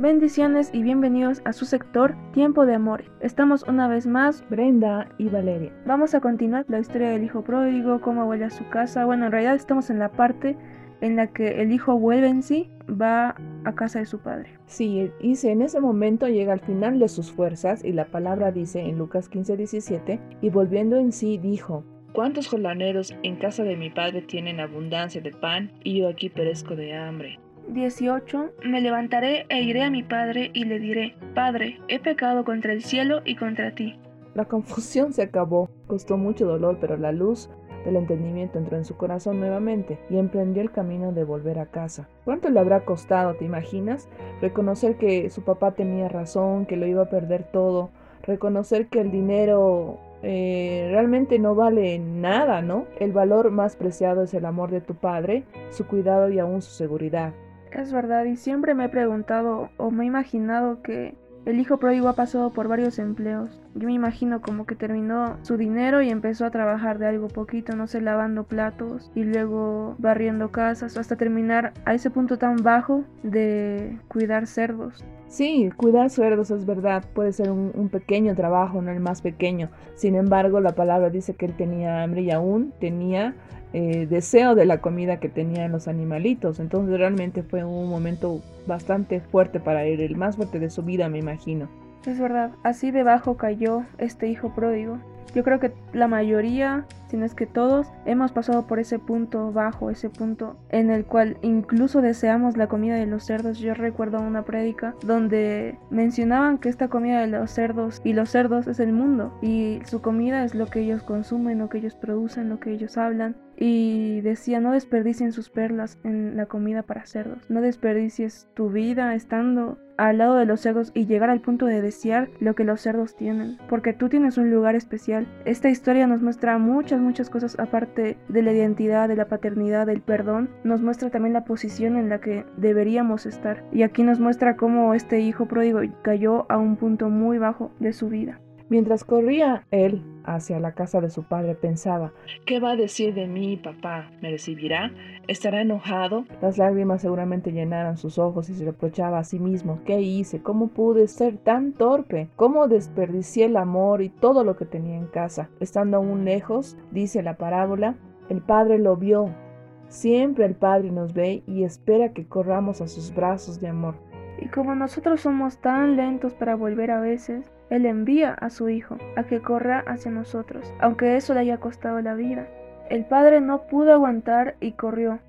Bendiciones y bienvenidos a su sector Tiempo de Amor. Estamos una vez más Brenda y Valeria. Vamos a continuar la historia del hijo pródigo, cómo vuelve a su casa. Bueno, en realidad estamos en la parte en la que el hijo vuelve en sí, va a casa de su padre. Sí, dice, en ese momento llega al final de sus fuerzas y la palabra dice en Lucas 15, 17, y volviendo en sí dijo, ¿Cuántos jornaleros en casa de mi padre tienen abundancia de pan y yo aquí perezco de hambre? 18. Me levantaré e iré a mi padre y le diré, Padre, he pecado contra el cielo y contra ti. La confusión se acabó, costó mucho dolor, pero la luz del entendimiento entró en su corazón nuevamente y emprendió el camino de volver a casa. ¿Cuánto le habrá costado, te imaginas? Reconocer que su papá tenía razón, que lo iba a perder todo, reconocer que el dinero eh, realmente no vale nada, ¿no? El valor más preciado es el amor de tu padre, su cuidado y aún su seguridad. Es verdad, y siempre me he preguntado o me he imaginado que el hijo pródigo ha pasado por varios empleos. Yo me imagino como que terminó su dinero y empezó a trabajar de algo poquito, no sé, lavando platos y luego barriendo casas, hasta terminar a ese punto tan bajo de cuidar cerdos. Sí, cuidar cerdos es verdad, puede ser un, un, pequeño trabajo, no el más pequeño. Sin embargo, la palabra dice que él tenía hambre y aún tenía eh, deseo de la comida que tenían los animalitos. Entonces realmente fue un momento bastante fuerte para él, el más fuerte de su vida, me imagino. Es verdad, así debajo cayó este hijo pródigo. Yo creo que la mayoría, si no es que todos, hemos pasado por ese punto bajo, ese punto en el cual incluso deseamos la comida de los cerdos. Yo recuerdo una prédica donde mencionaban que esta comida de los cerdos y los cerdos es el mundo y su comida es lo que ellos consumen, lo que ellos producen, lo que ellos hablan y decía no desperdicien sus perlas en la comida para cerdos, no desperdicies tu vida estando al lado de los cerdos y llegar al punto de desear lo que los cerdos tienen, porque tú tienes un lugar especial. Esta historia nos muestra muchas, muchas cosas aparte de la identidad, de la paternidad, del perdón, nos muestra también la posición en la que deberíamos estar. Y aquí nos muestra cómo este hijo pródigo cayó a un punto muy bajo de su vida. Mientras corría él hacia la casa de su padre, pensaba, ¿qué va a decir de mí, papá? ¿Me recibirá? ¿Estará enojado? Las lágrimas seguramente llenaron sus ojos y se reprochaba a sí mismo, ¿qué hice? ¿Cómo pude ser tan torpe? ¿Cómo desperdicié el amor y todo lo que tenía en casa? Estando aún lejos, dice la parábola, el padre lo vio. Siempre el padre nos ve y espera que corramos a sus brazos de amor. Y como nosotros somos tan lentos para volver a veces, él envía a su Hijo a que corra hacia nosotros, aunque eso le haya costado la vida. El Padre no pudo aguantar y corrió,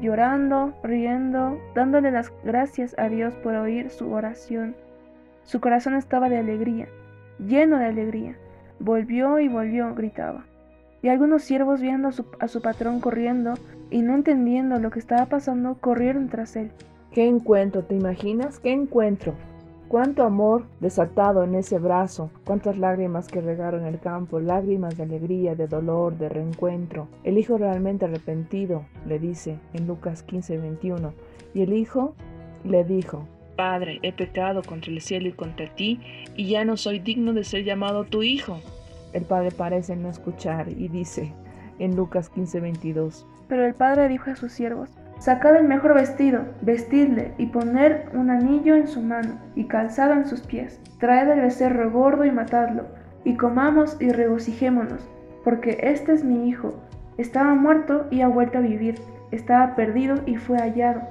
llorando, riendo, dándole las gracias a Dios por oír su oración. Su corazón estaba de alegría, lleno de alegría. Volvió y volvió, gritaba. Y algunos siervos viendo a su, su patrón corriendo y no entendiendo lo que estaba pasando, corrieron tras él. ¿Qué encuentro? ¿Te imaginas? ¿Qué encuentro? Cuánto amor desatado en ese brazo, cuántas lágrimas que regaron el campo, lágrimas de alegría, de dolor, de reencuentro. El hijo realmente arrepentido, le dice en Lucas 15, 21. Y el hijo le dijo, Padre, he pecado contra el cielo y contra ti, y ya no soy digno de ser llamado tu hijo. El padre parece no escuchar y dice en Lucas 15, 22. Pero el padre dijo a sus siervos, Sacad el mejor vestido, vestidle y poner un anillo en su mano y calzado en sus pies. Traed el becerro gordo y matadlo, y comamos y regocijémonos, porque este es mi hijo. Estaba muerto y ha vuelto a vivir, estaba perdido y fue hallado.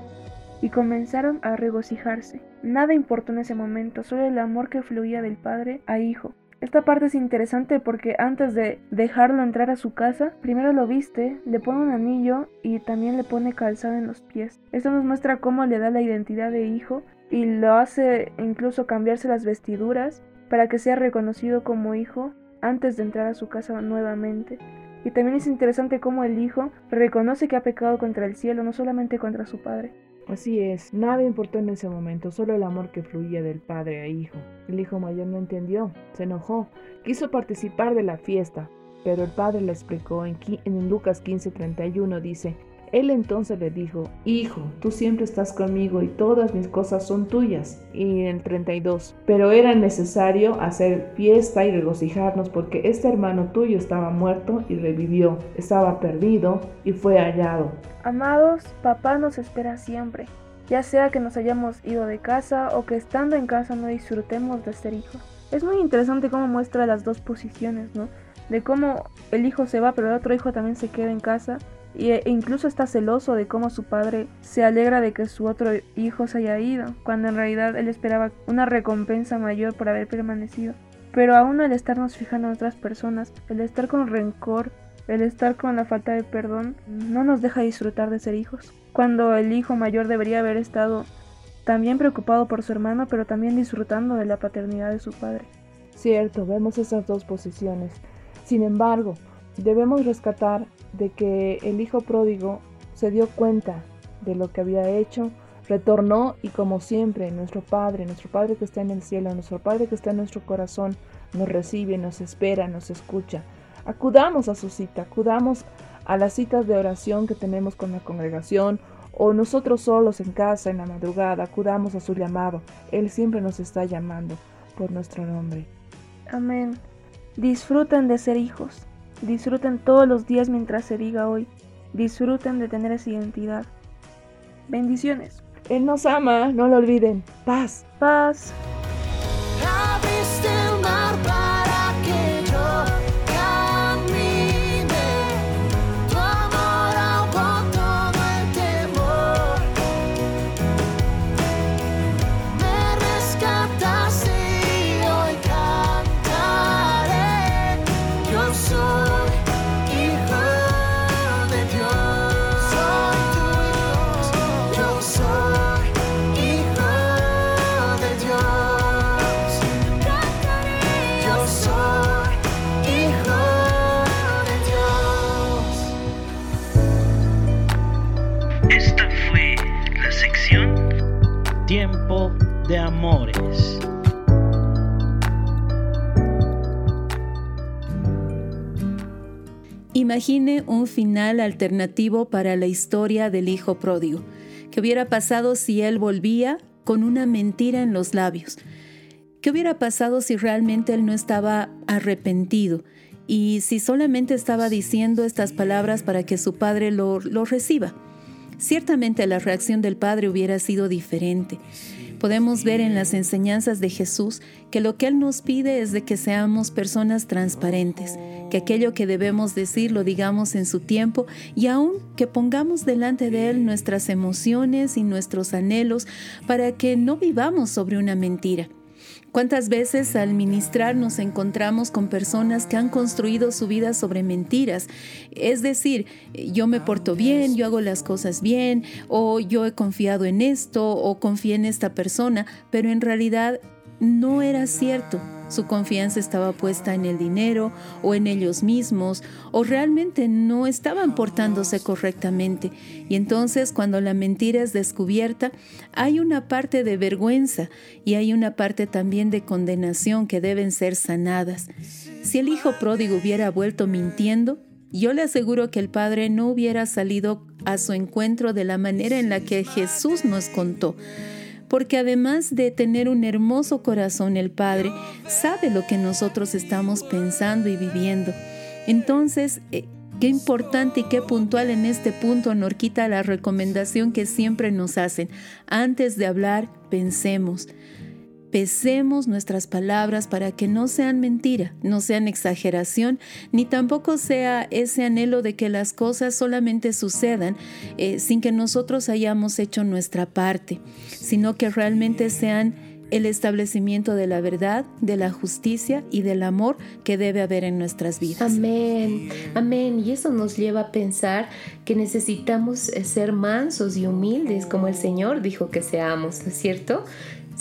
Y comenzaron a regocijarse. Nada importó en ese momento, solo el amor que fluía del padre a hijo. Esta parte es interesante porque antes de dejarlo entrar a su casa, primero lo viste, le pone un anillo y también le pone calzado en los pies. Esto nos muestra cómo le da la identidad de hijo y lo hace incluso cambiarse las vestiduras para que sea reconocido como hijo antes de entrar a su casa nuevamente. Y también es interesante cómo el hijo reconoce que ha pecado contra el cielo, no solamente contra su padre. Así es, nada importó en ese momento, solo el amor que fluía del padre a hijo. El hijo mayor no entendió, se enojó, quiso participar de la fiesta, pero el padre le explicó en, en Lucas 15:31 dice, él entonces le dijo, Hijo, tú siempre estás conmigo y todas mis cosas son tuyas. Y en el 32, pero era necesario hacer fiesta y regocijarnos porque este hermano tuyo estaba muerto y revivió, estaba perdido y fue hallado. Amados, papá nos espera siempre, ya sea que nos hayamos ido de casa o que estando en casa no disfrutemos de ser hijos. Es muy interesante cómo muestra las dos posiciones, ¿no? De cómo el hijo se va, pero el otro hijo también se queda en casa e incluso está celoso de cómo su padre se alegra de que su otro hijo se haya ido, cuando en realidad él esperaba una recompensa mayor por haber permanecido. Pero aún el estarnos fijando en otras personas, el estar con rencor, el estar con la falta de perdón, no nos deja disfrutar de ser hijos. Cuando el hijo mayor debería haber estado también preocupado por su hermano, pero también disfrutando de la paternidad de su padre. Cierto, vemos esas dos posiciones. Sin embargo, debemos rescatar de que el hijo pródigo se dio cuenta de lo que había hecho, retornó y como siempre nuestro Padre, nuestro Padre que está en el cielo, nuestro Padre que está en nuestro corazón, nos recibe, nos espera, nos escucha. Acudamos a su cita, acudamos a las citas de oración que tenemos con la congregación o nosotros solos en casa en la madrugada, acudamos a su llamado. Él siempre nos está llamando por nuestro nombre. Amén. Disfruten de ser hijos. Disfruten todos los días mientras se diga hoy. Disfruten de tener esa identidad. Bendiciones. Él nos ama, no lo olviden. Paz. Paz. Imagine un final alternativo para la historia del hijo pródigo. ¿Qué hubiera pasado si él volvía con una mentira en los labios? ¿Qué hubiera pasado si realmente él no estaba arrepentido? Y si solamente estaba diciendo estas palabras para que su padre lo, lo reciba. Ciertamente la reacción del padre hubiera sido diferente. Podemos ver en las enseñanzas de Jesús que lo que Él nos pide es de que seamos personas transparentes, que aquello que debemos decir lo digamos en su tiempo y aún que pongamos delante de Él nuestras emociones y nuestros anhelos para que no vivamos sobre una mentira. ¿Cuántas veces al ministrar nos encontramos con personas que han construido su vida sobre mentiras? Es decir, yo me porto bien, yo hago las cosas bien, o yo he confiado en esto, o confié en esta persona, pero en realidad no era cierto. Su confianza estaba puesta en el dinero o en ellos mismos o realmente no estaban portándose correctamente. Y entonces cuando la mentira es descubierta, hay una parte de vergüenza y hay una parte también de condenación que deben ser sanadas. Si el hijo pródigo hubiera vuelto mintiendo, yo le aseguro que el padre no hubiera salido a su encuentro de la manera en la que Jesús nos contó porque además de tener un hermoso corazón, el Padre sabe lo que nosotros estamos pensando y viviendo. Entonces, eh, qué importante y qué puntual en este punto, Norquita, la recomendación que siempre nos hacen. Antes de hablar, pensemos. Pesemos nuestras palabras para que no sean mentira, no sean exageración, ni tampoco sea ese anhelo de que las cosas solamente sucedan eh, sin que nosotros hayamos hecho nuestra parte, sino que realmente sean el establecimiento de la verdad, de la justicia y del amor que debe haber en nuestras vidas. Amén, amén. Y eso nos lleva a pensar que necesitamos eh, ser mansos y humildes como el Señor dijo que seamos, ¿no es cierto?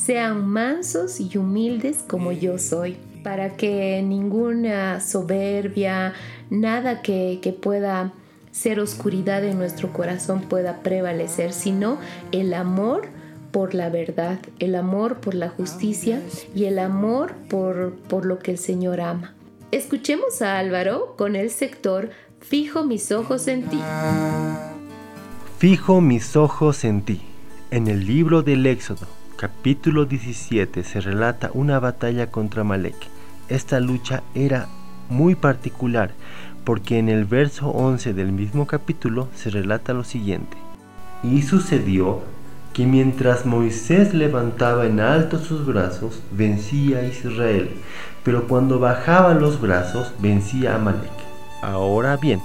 Sean mansos y humildes como yo soy, para que ninguna soberbia, nada que, pueda ser oscuridad en nuestro corazón pueda prevalecer, sino el amor por la verdad, el amor por la justicia y el amor por, por lo que el Señor ama. Escuchemos a Álvaro con el sector Fijo mis ojos en ti. Fijo mis ojos en ti. En el libro del Éxodo, capítulo 17 se relata una batalla contra Malek. Esta lucha era muy particular porque en el verso 11 del mismo capítulo se relata lo siguiente. Y sucedió que mientras Moisés levantaba en alto sus brazos, vencía a Israel, pero cuando bajaba los brazos, vencía a Malek. Ahora bien,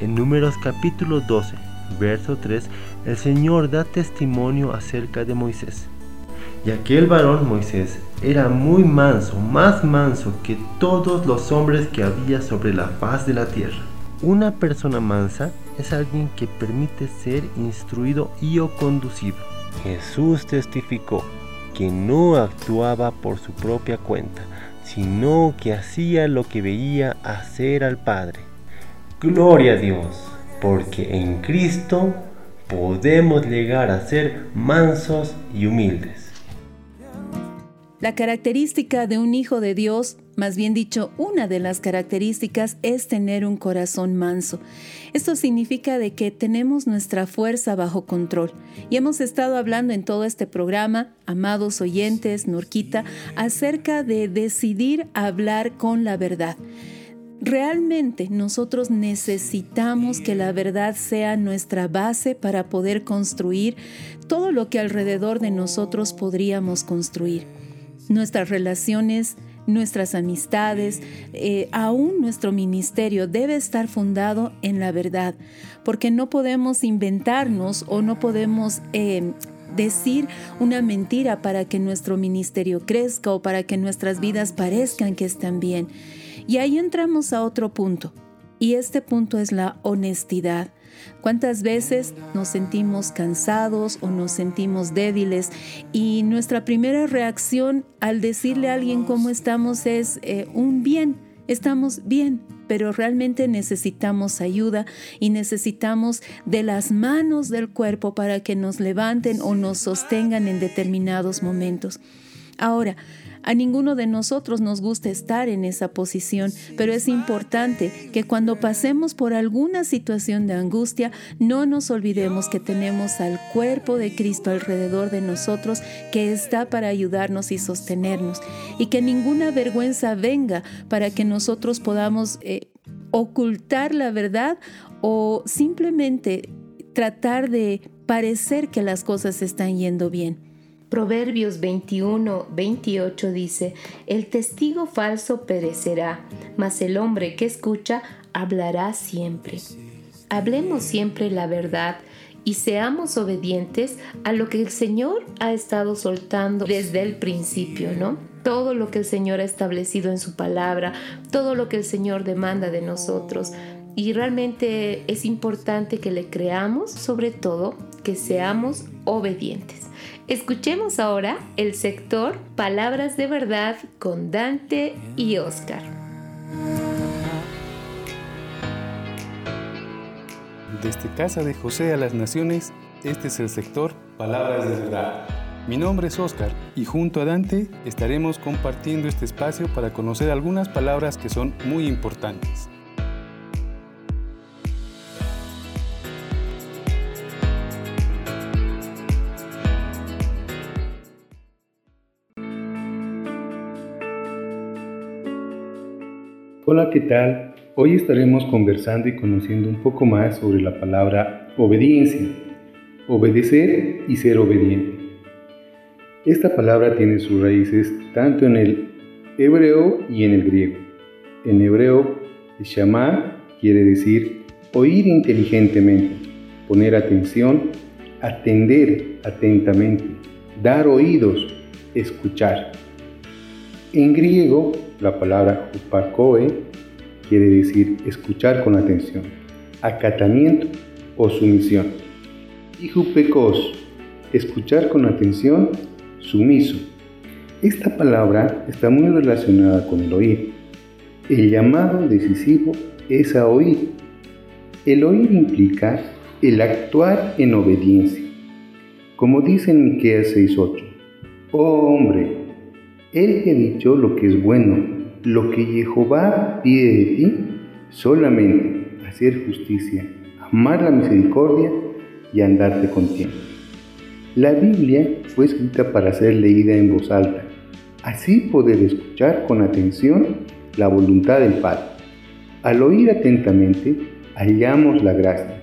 En Números capítulo 12, verso 3, el Señor da testimonio acerca de Moisés. Y aquel varón Moisés era muy manso, más manso que todos los hombres que había sobre la faz de la tierra. Una persona mansa es alguien que permite ser instruido y o conducido. Jesús testificó que no actuaba por su propia cuenta, sino que hacía lo que veía hacer al Padre. Gloria a Dios, porque en Cristo podemos llegar a ser mansos y humildes. La característica de un hijo de Dios, más bien dicho, una de las características es tener un corazón manso. Esto significa de que tenemos nuestra fuerza bajo control. Y hemos estado hablando en todo este programa, amados oyentes, Norquita, acerca de decidir hablar con la verdad. Realmente nosotros necesitamos que la verdad sea nuestra base para poder construir todo lo que alrededor de nosotros podríamos construir nuestras relaciones, nuestras amistades, eh, aún nuestro ministerio debe estar fundado en la verdad, porque no podemos inventarnos o no podemos... Eh, decir una mentira para que nuestro ministerio crezca o para que nuestras vidas parezcan que están bien. Y ahí entramos a otro punto, y este punto es la honestidad. ¿Cuántas veces nos sentimos cansados o nos sentimos débiles y nuestra primera reacción al decirle a alguien cómo estamos es eh, un bien, estamos bien, pero realmente necesitamos ayuda y necesitamos de las manos del cuerpo para que nos levanten o nos sostengan en determinados momentos. Ahora, a ninguno de nosotros nos gusta estar en esa posición, pero es importante que cuando pasemos por alguna situación de angustia, no nos olvidemos que tenemos al cuerpo de Cristo alrededor de nosotros que está para ayudarnos y sostenernos, y que ninguna vergüenza venga para que nosotros podamos eh, ocultar la verdad o simplemente tratar de parecer que las cosas están yendo bien. Proverbios 21, 28 dice, El testigo falso perecerá, mas el hombre que escucha hablará siempre. Hablemos siempre la verdad y seamos obedientes a lo que el Señor ha estado soltando desde el principio, ¿no? Todo lo que el Señor ha establecido en su palabra, todo lo que el Señor demanda de nosotros. Y realmente es importante que le creamos, sobre todo que seamos obedientes. Escuchemos ahora el sector Palabras de Verdad con Dante y Oscar. Desde Casa de José a las Naciones, este es el sector Palabras de Verdad. Mi nombre es Oscar y junto a Dante estaremos compartiendo este espacio para conocer algunas palabras que son muy importantes. Hola, ¿qué tal? Hoy estaremos conversando y conociendo un poco más sobre la palabra obediencia, obedecer y ser obediente. Esta palabra tiene sus raíces tanto en el hebreo y en el griego. En hebreo, shamar quiere decir oír inteligentemente, poner atención, atender atentamente, dar oídos, escuchar. En griego, la palabra hupakoe quiere decir escuchar con atención, acatamiento o sumisión. Y hupekos, escuchar con atención, sumiso. Esta palabra está muy relacionada con el oír. El llamado decisivo es a oír. El oír implica el actuar en obediencia. Como dice en Miqueas 6:8, oh hombre, él que ha dicho lo que es bueno, lo que Jehová pide de ti, solamente hacer justicia, amar la misericordia y andarte con tiempo. La Biblia fue escrita para ser leída en voz alta, así poder escuchar con atención la voluntad del Padre. Al oír atentamente, hallamos la gracia,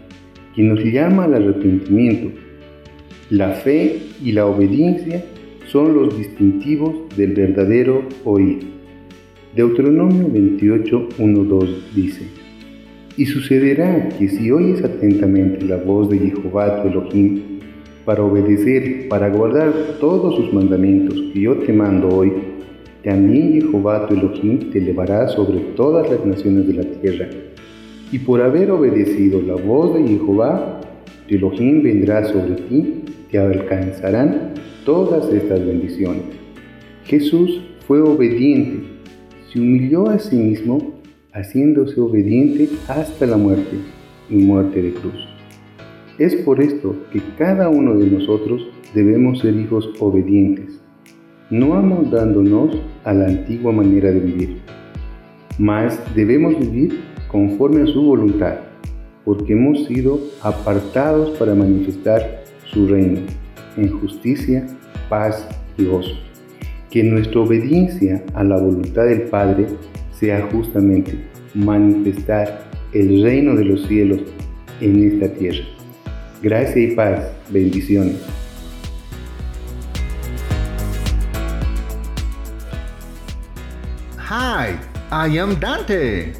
que nos llama al arrepentimiento. La fe y la obediencia son los distintivos del verdadero oír. Deuteronomio 28, 1, 2 dice, Y sucederá que si oyes atentamente la voz de Jehová tu Elohim, para obedecer, para guardar todos sus mandamientos que yo te mando hoy, también Jehová tu Elohim te elevará sobre todas las naciones de la tierra. Y por haber obedecido la voz de Jehová, tu Elohim vendrá sobre ti, te alcanzarán todas estas bendiciones. Jesús fue obediente, se humilló a sí mismo haciéndose obediente hasta la muerte y muerte de cruz. Es por esto que cada uno de nosotros debemos ser hijos obedientes, no amoldándonos a la antigua manera de vivir, mas debemos vivir conforme a su voluntad, porque hemos sido apartados para manifestar su reino en justicia, paz y gozo. Que nuestra obediencia a la voluntad del Padre sea justamente manifestar el reino de los cielos en esta tierra. Gracia y paz, bendiciones. Hi, I am Dante.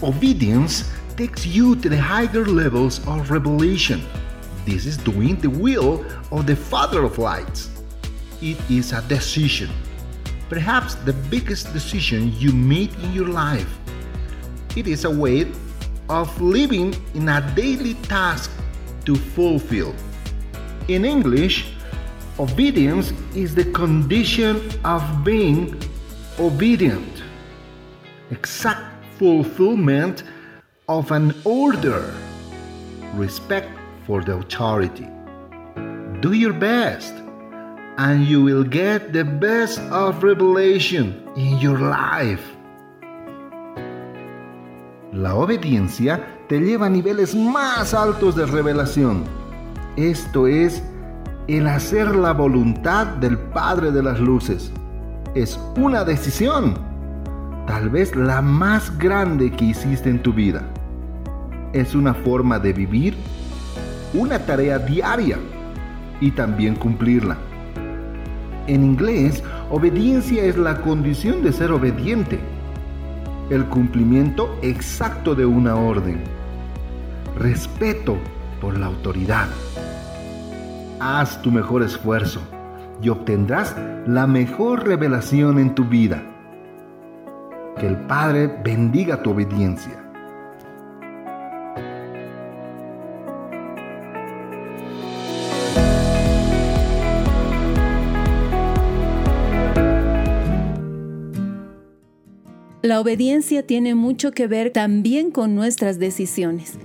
Obedience takes you to the higher levels of revelation. This is doing the will of the Father of lights. It is a decision perhaps the biggest decision you made in your life. It is a way of living in a daily task to fulfill. In English, obedience is the condition of being obedient, exact fulfillment of an order, respect for the authority. Do your best and you will get the best of revelation in your life. La obediencia te lleva a niveles más altos de revelación. Esto es el hacer la voluntad del Padre de las Luces. Es una decisión, tal vez la más grande que hiciste en tu vida. Es una forma de vivir una tarea diaria y también cumplirla. En inglés, obediencia es la condición de ser obediente, el cumplimiento exacto de una orden, respeto por la autoridad. Haz tu mejor esfuerzo y obtendrás la mejor revelación en tu vida. Que el Padre bendiga tu obediencia. La obediencia tiene mucho que ver también con nuestras decisiones.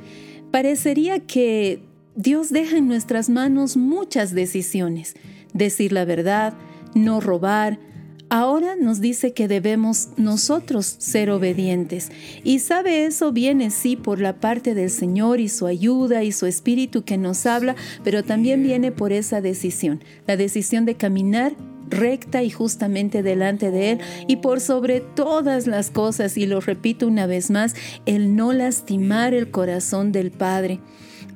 Parecería que Dios deja en nuestras manos muchas decisiones. Decir la verdad, no robar. Ahora nos dice que debemos nosotros ser obedientes. Y sabe eso viene sí por la parte del Señor y su ayuda y su espíritu que nos habla, pero también viene por esa decisión, la decisión de caminar recta y justamente delante de Él y por sobre todas las cosas, y lo repito una vez más, el no lastimar el corazón del Padre.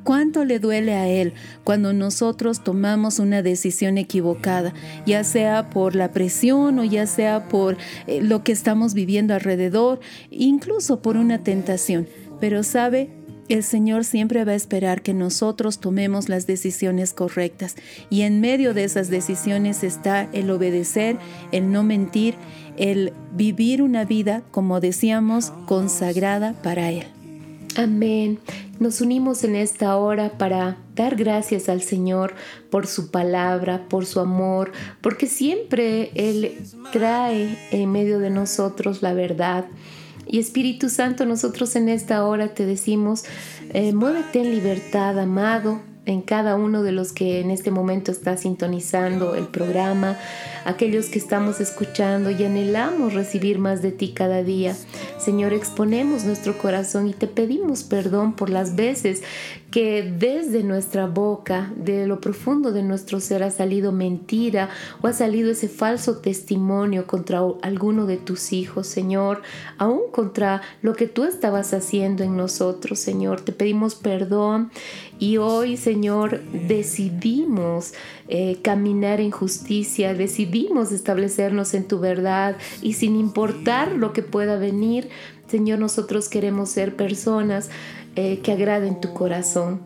¿Cuánto le duele a Él cuando nosotros tomamos una decisión equivocada, ya sea por la presión o ya sea por eh, lo que estamos viviendo alrededor, incluso por una tentación? Pero sabe, el Señor siempre va a esperar que nosotros tomemos las decisiones correctas y en medio de esas decisiones está el obedecer, el no mentir, el vivir una vida, como decíamos, consagrada para Él. Amén. Nos unimos en esta hora para dar gracias al Señor por su palabra, por su amor, porque siempre Él trae en medio de nosotros la verdad. Y Espíritu Santo, nosotros en esta hora te decimos, eh, muévete en libertad, amado, en cada uno de los que en este momento está sintonizando el programa, aquellos que estamos escuchando y anhelamos recibir más de ti cada día. Señor, exponemos nuestro corazón y te pedimos perdón por las veces que desde nuestra boca, de lo profundo de nuestro ser, ha salido mentira o ha salido ese falso testimonio contra alguno de tus hijos, Señor, aún contra lo que tú estabas haciendo en nosotros, Señor. Te pedimos perdón y hoy, Señor, decidimos eh, caminar en justicia, decidimos establecernos en tu verdad y sin importar lo que pueda venir, Señor, nosotros queremos ser personas eh, que agraden tu corazón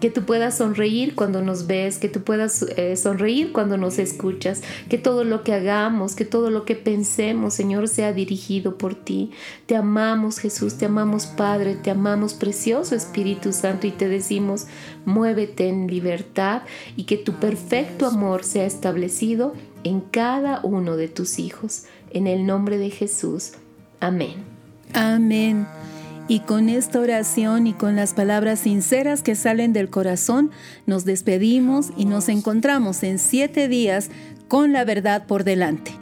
que tú puedas sonreír cuando nos ves, que tú puedas eh, sonreír cuando nos escuchas, que todo lo que hagamos, que todo lo que pensemos, Señor, sea dirigido por ti. Te amamos, Jesús, te amamos, Padre, te amamos, precioso Espíritu Santo, y te decimos, muévete en libertad y que tu perfecto amor sea establecido en cada uno de tus hijos. En el nombre de Jesús. Amén. Amén. Y con esta oración y con las palabras sinceras que salen del corazón, nos despedimos y nos encontramos en siete días con la verdad por delante.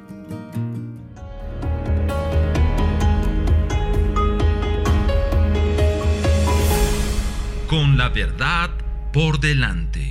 Con la verdad por delante.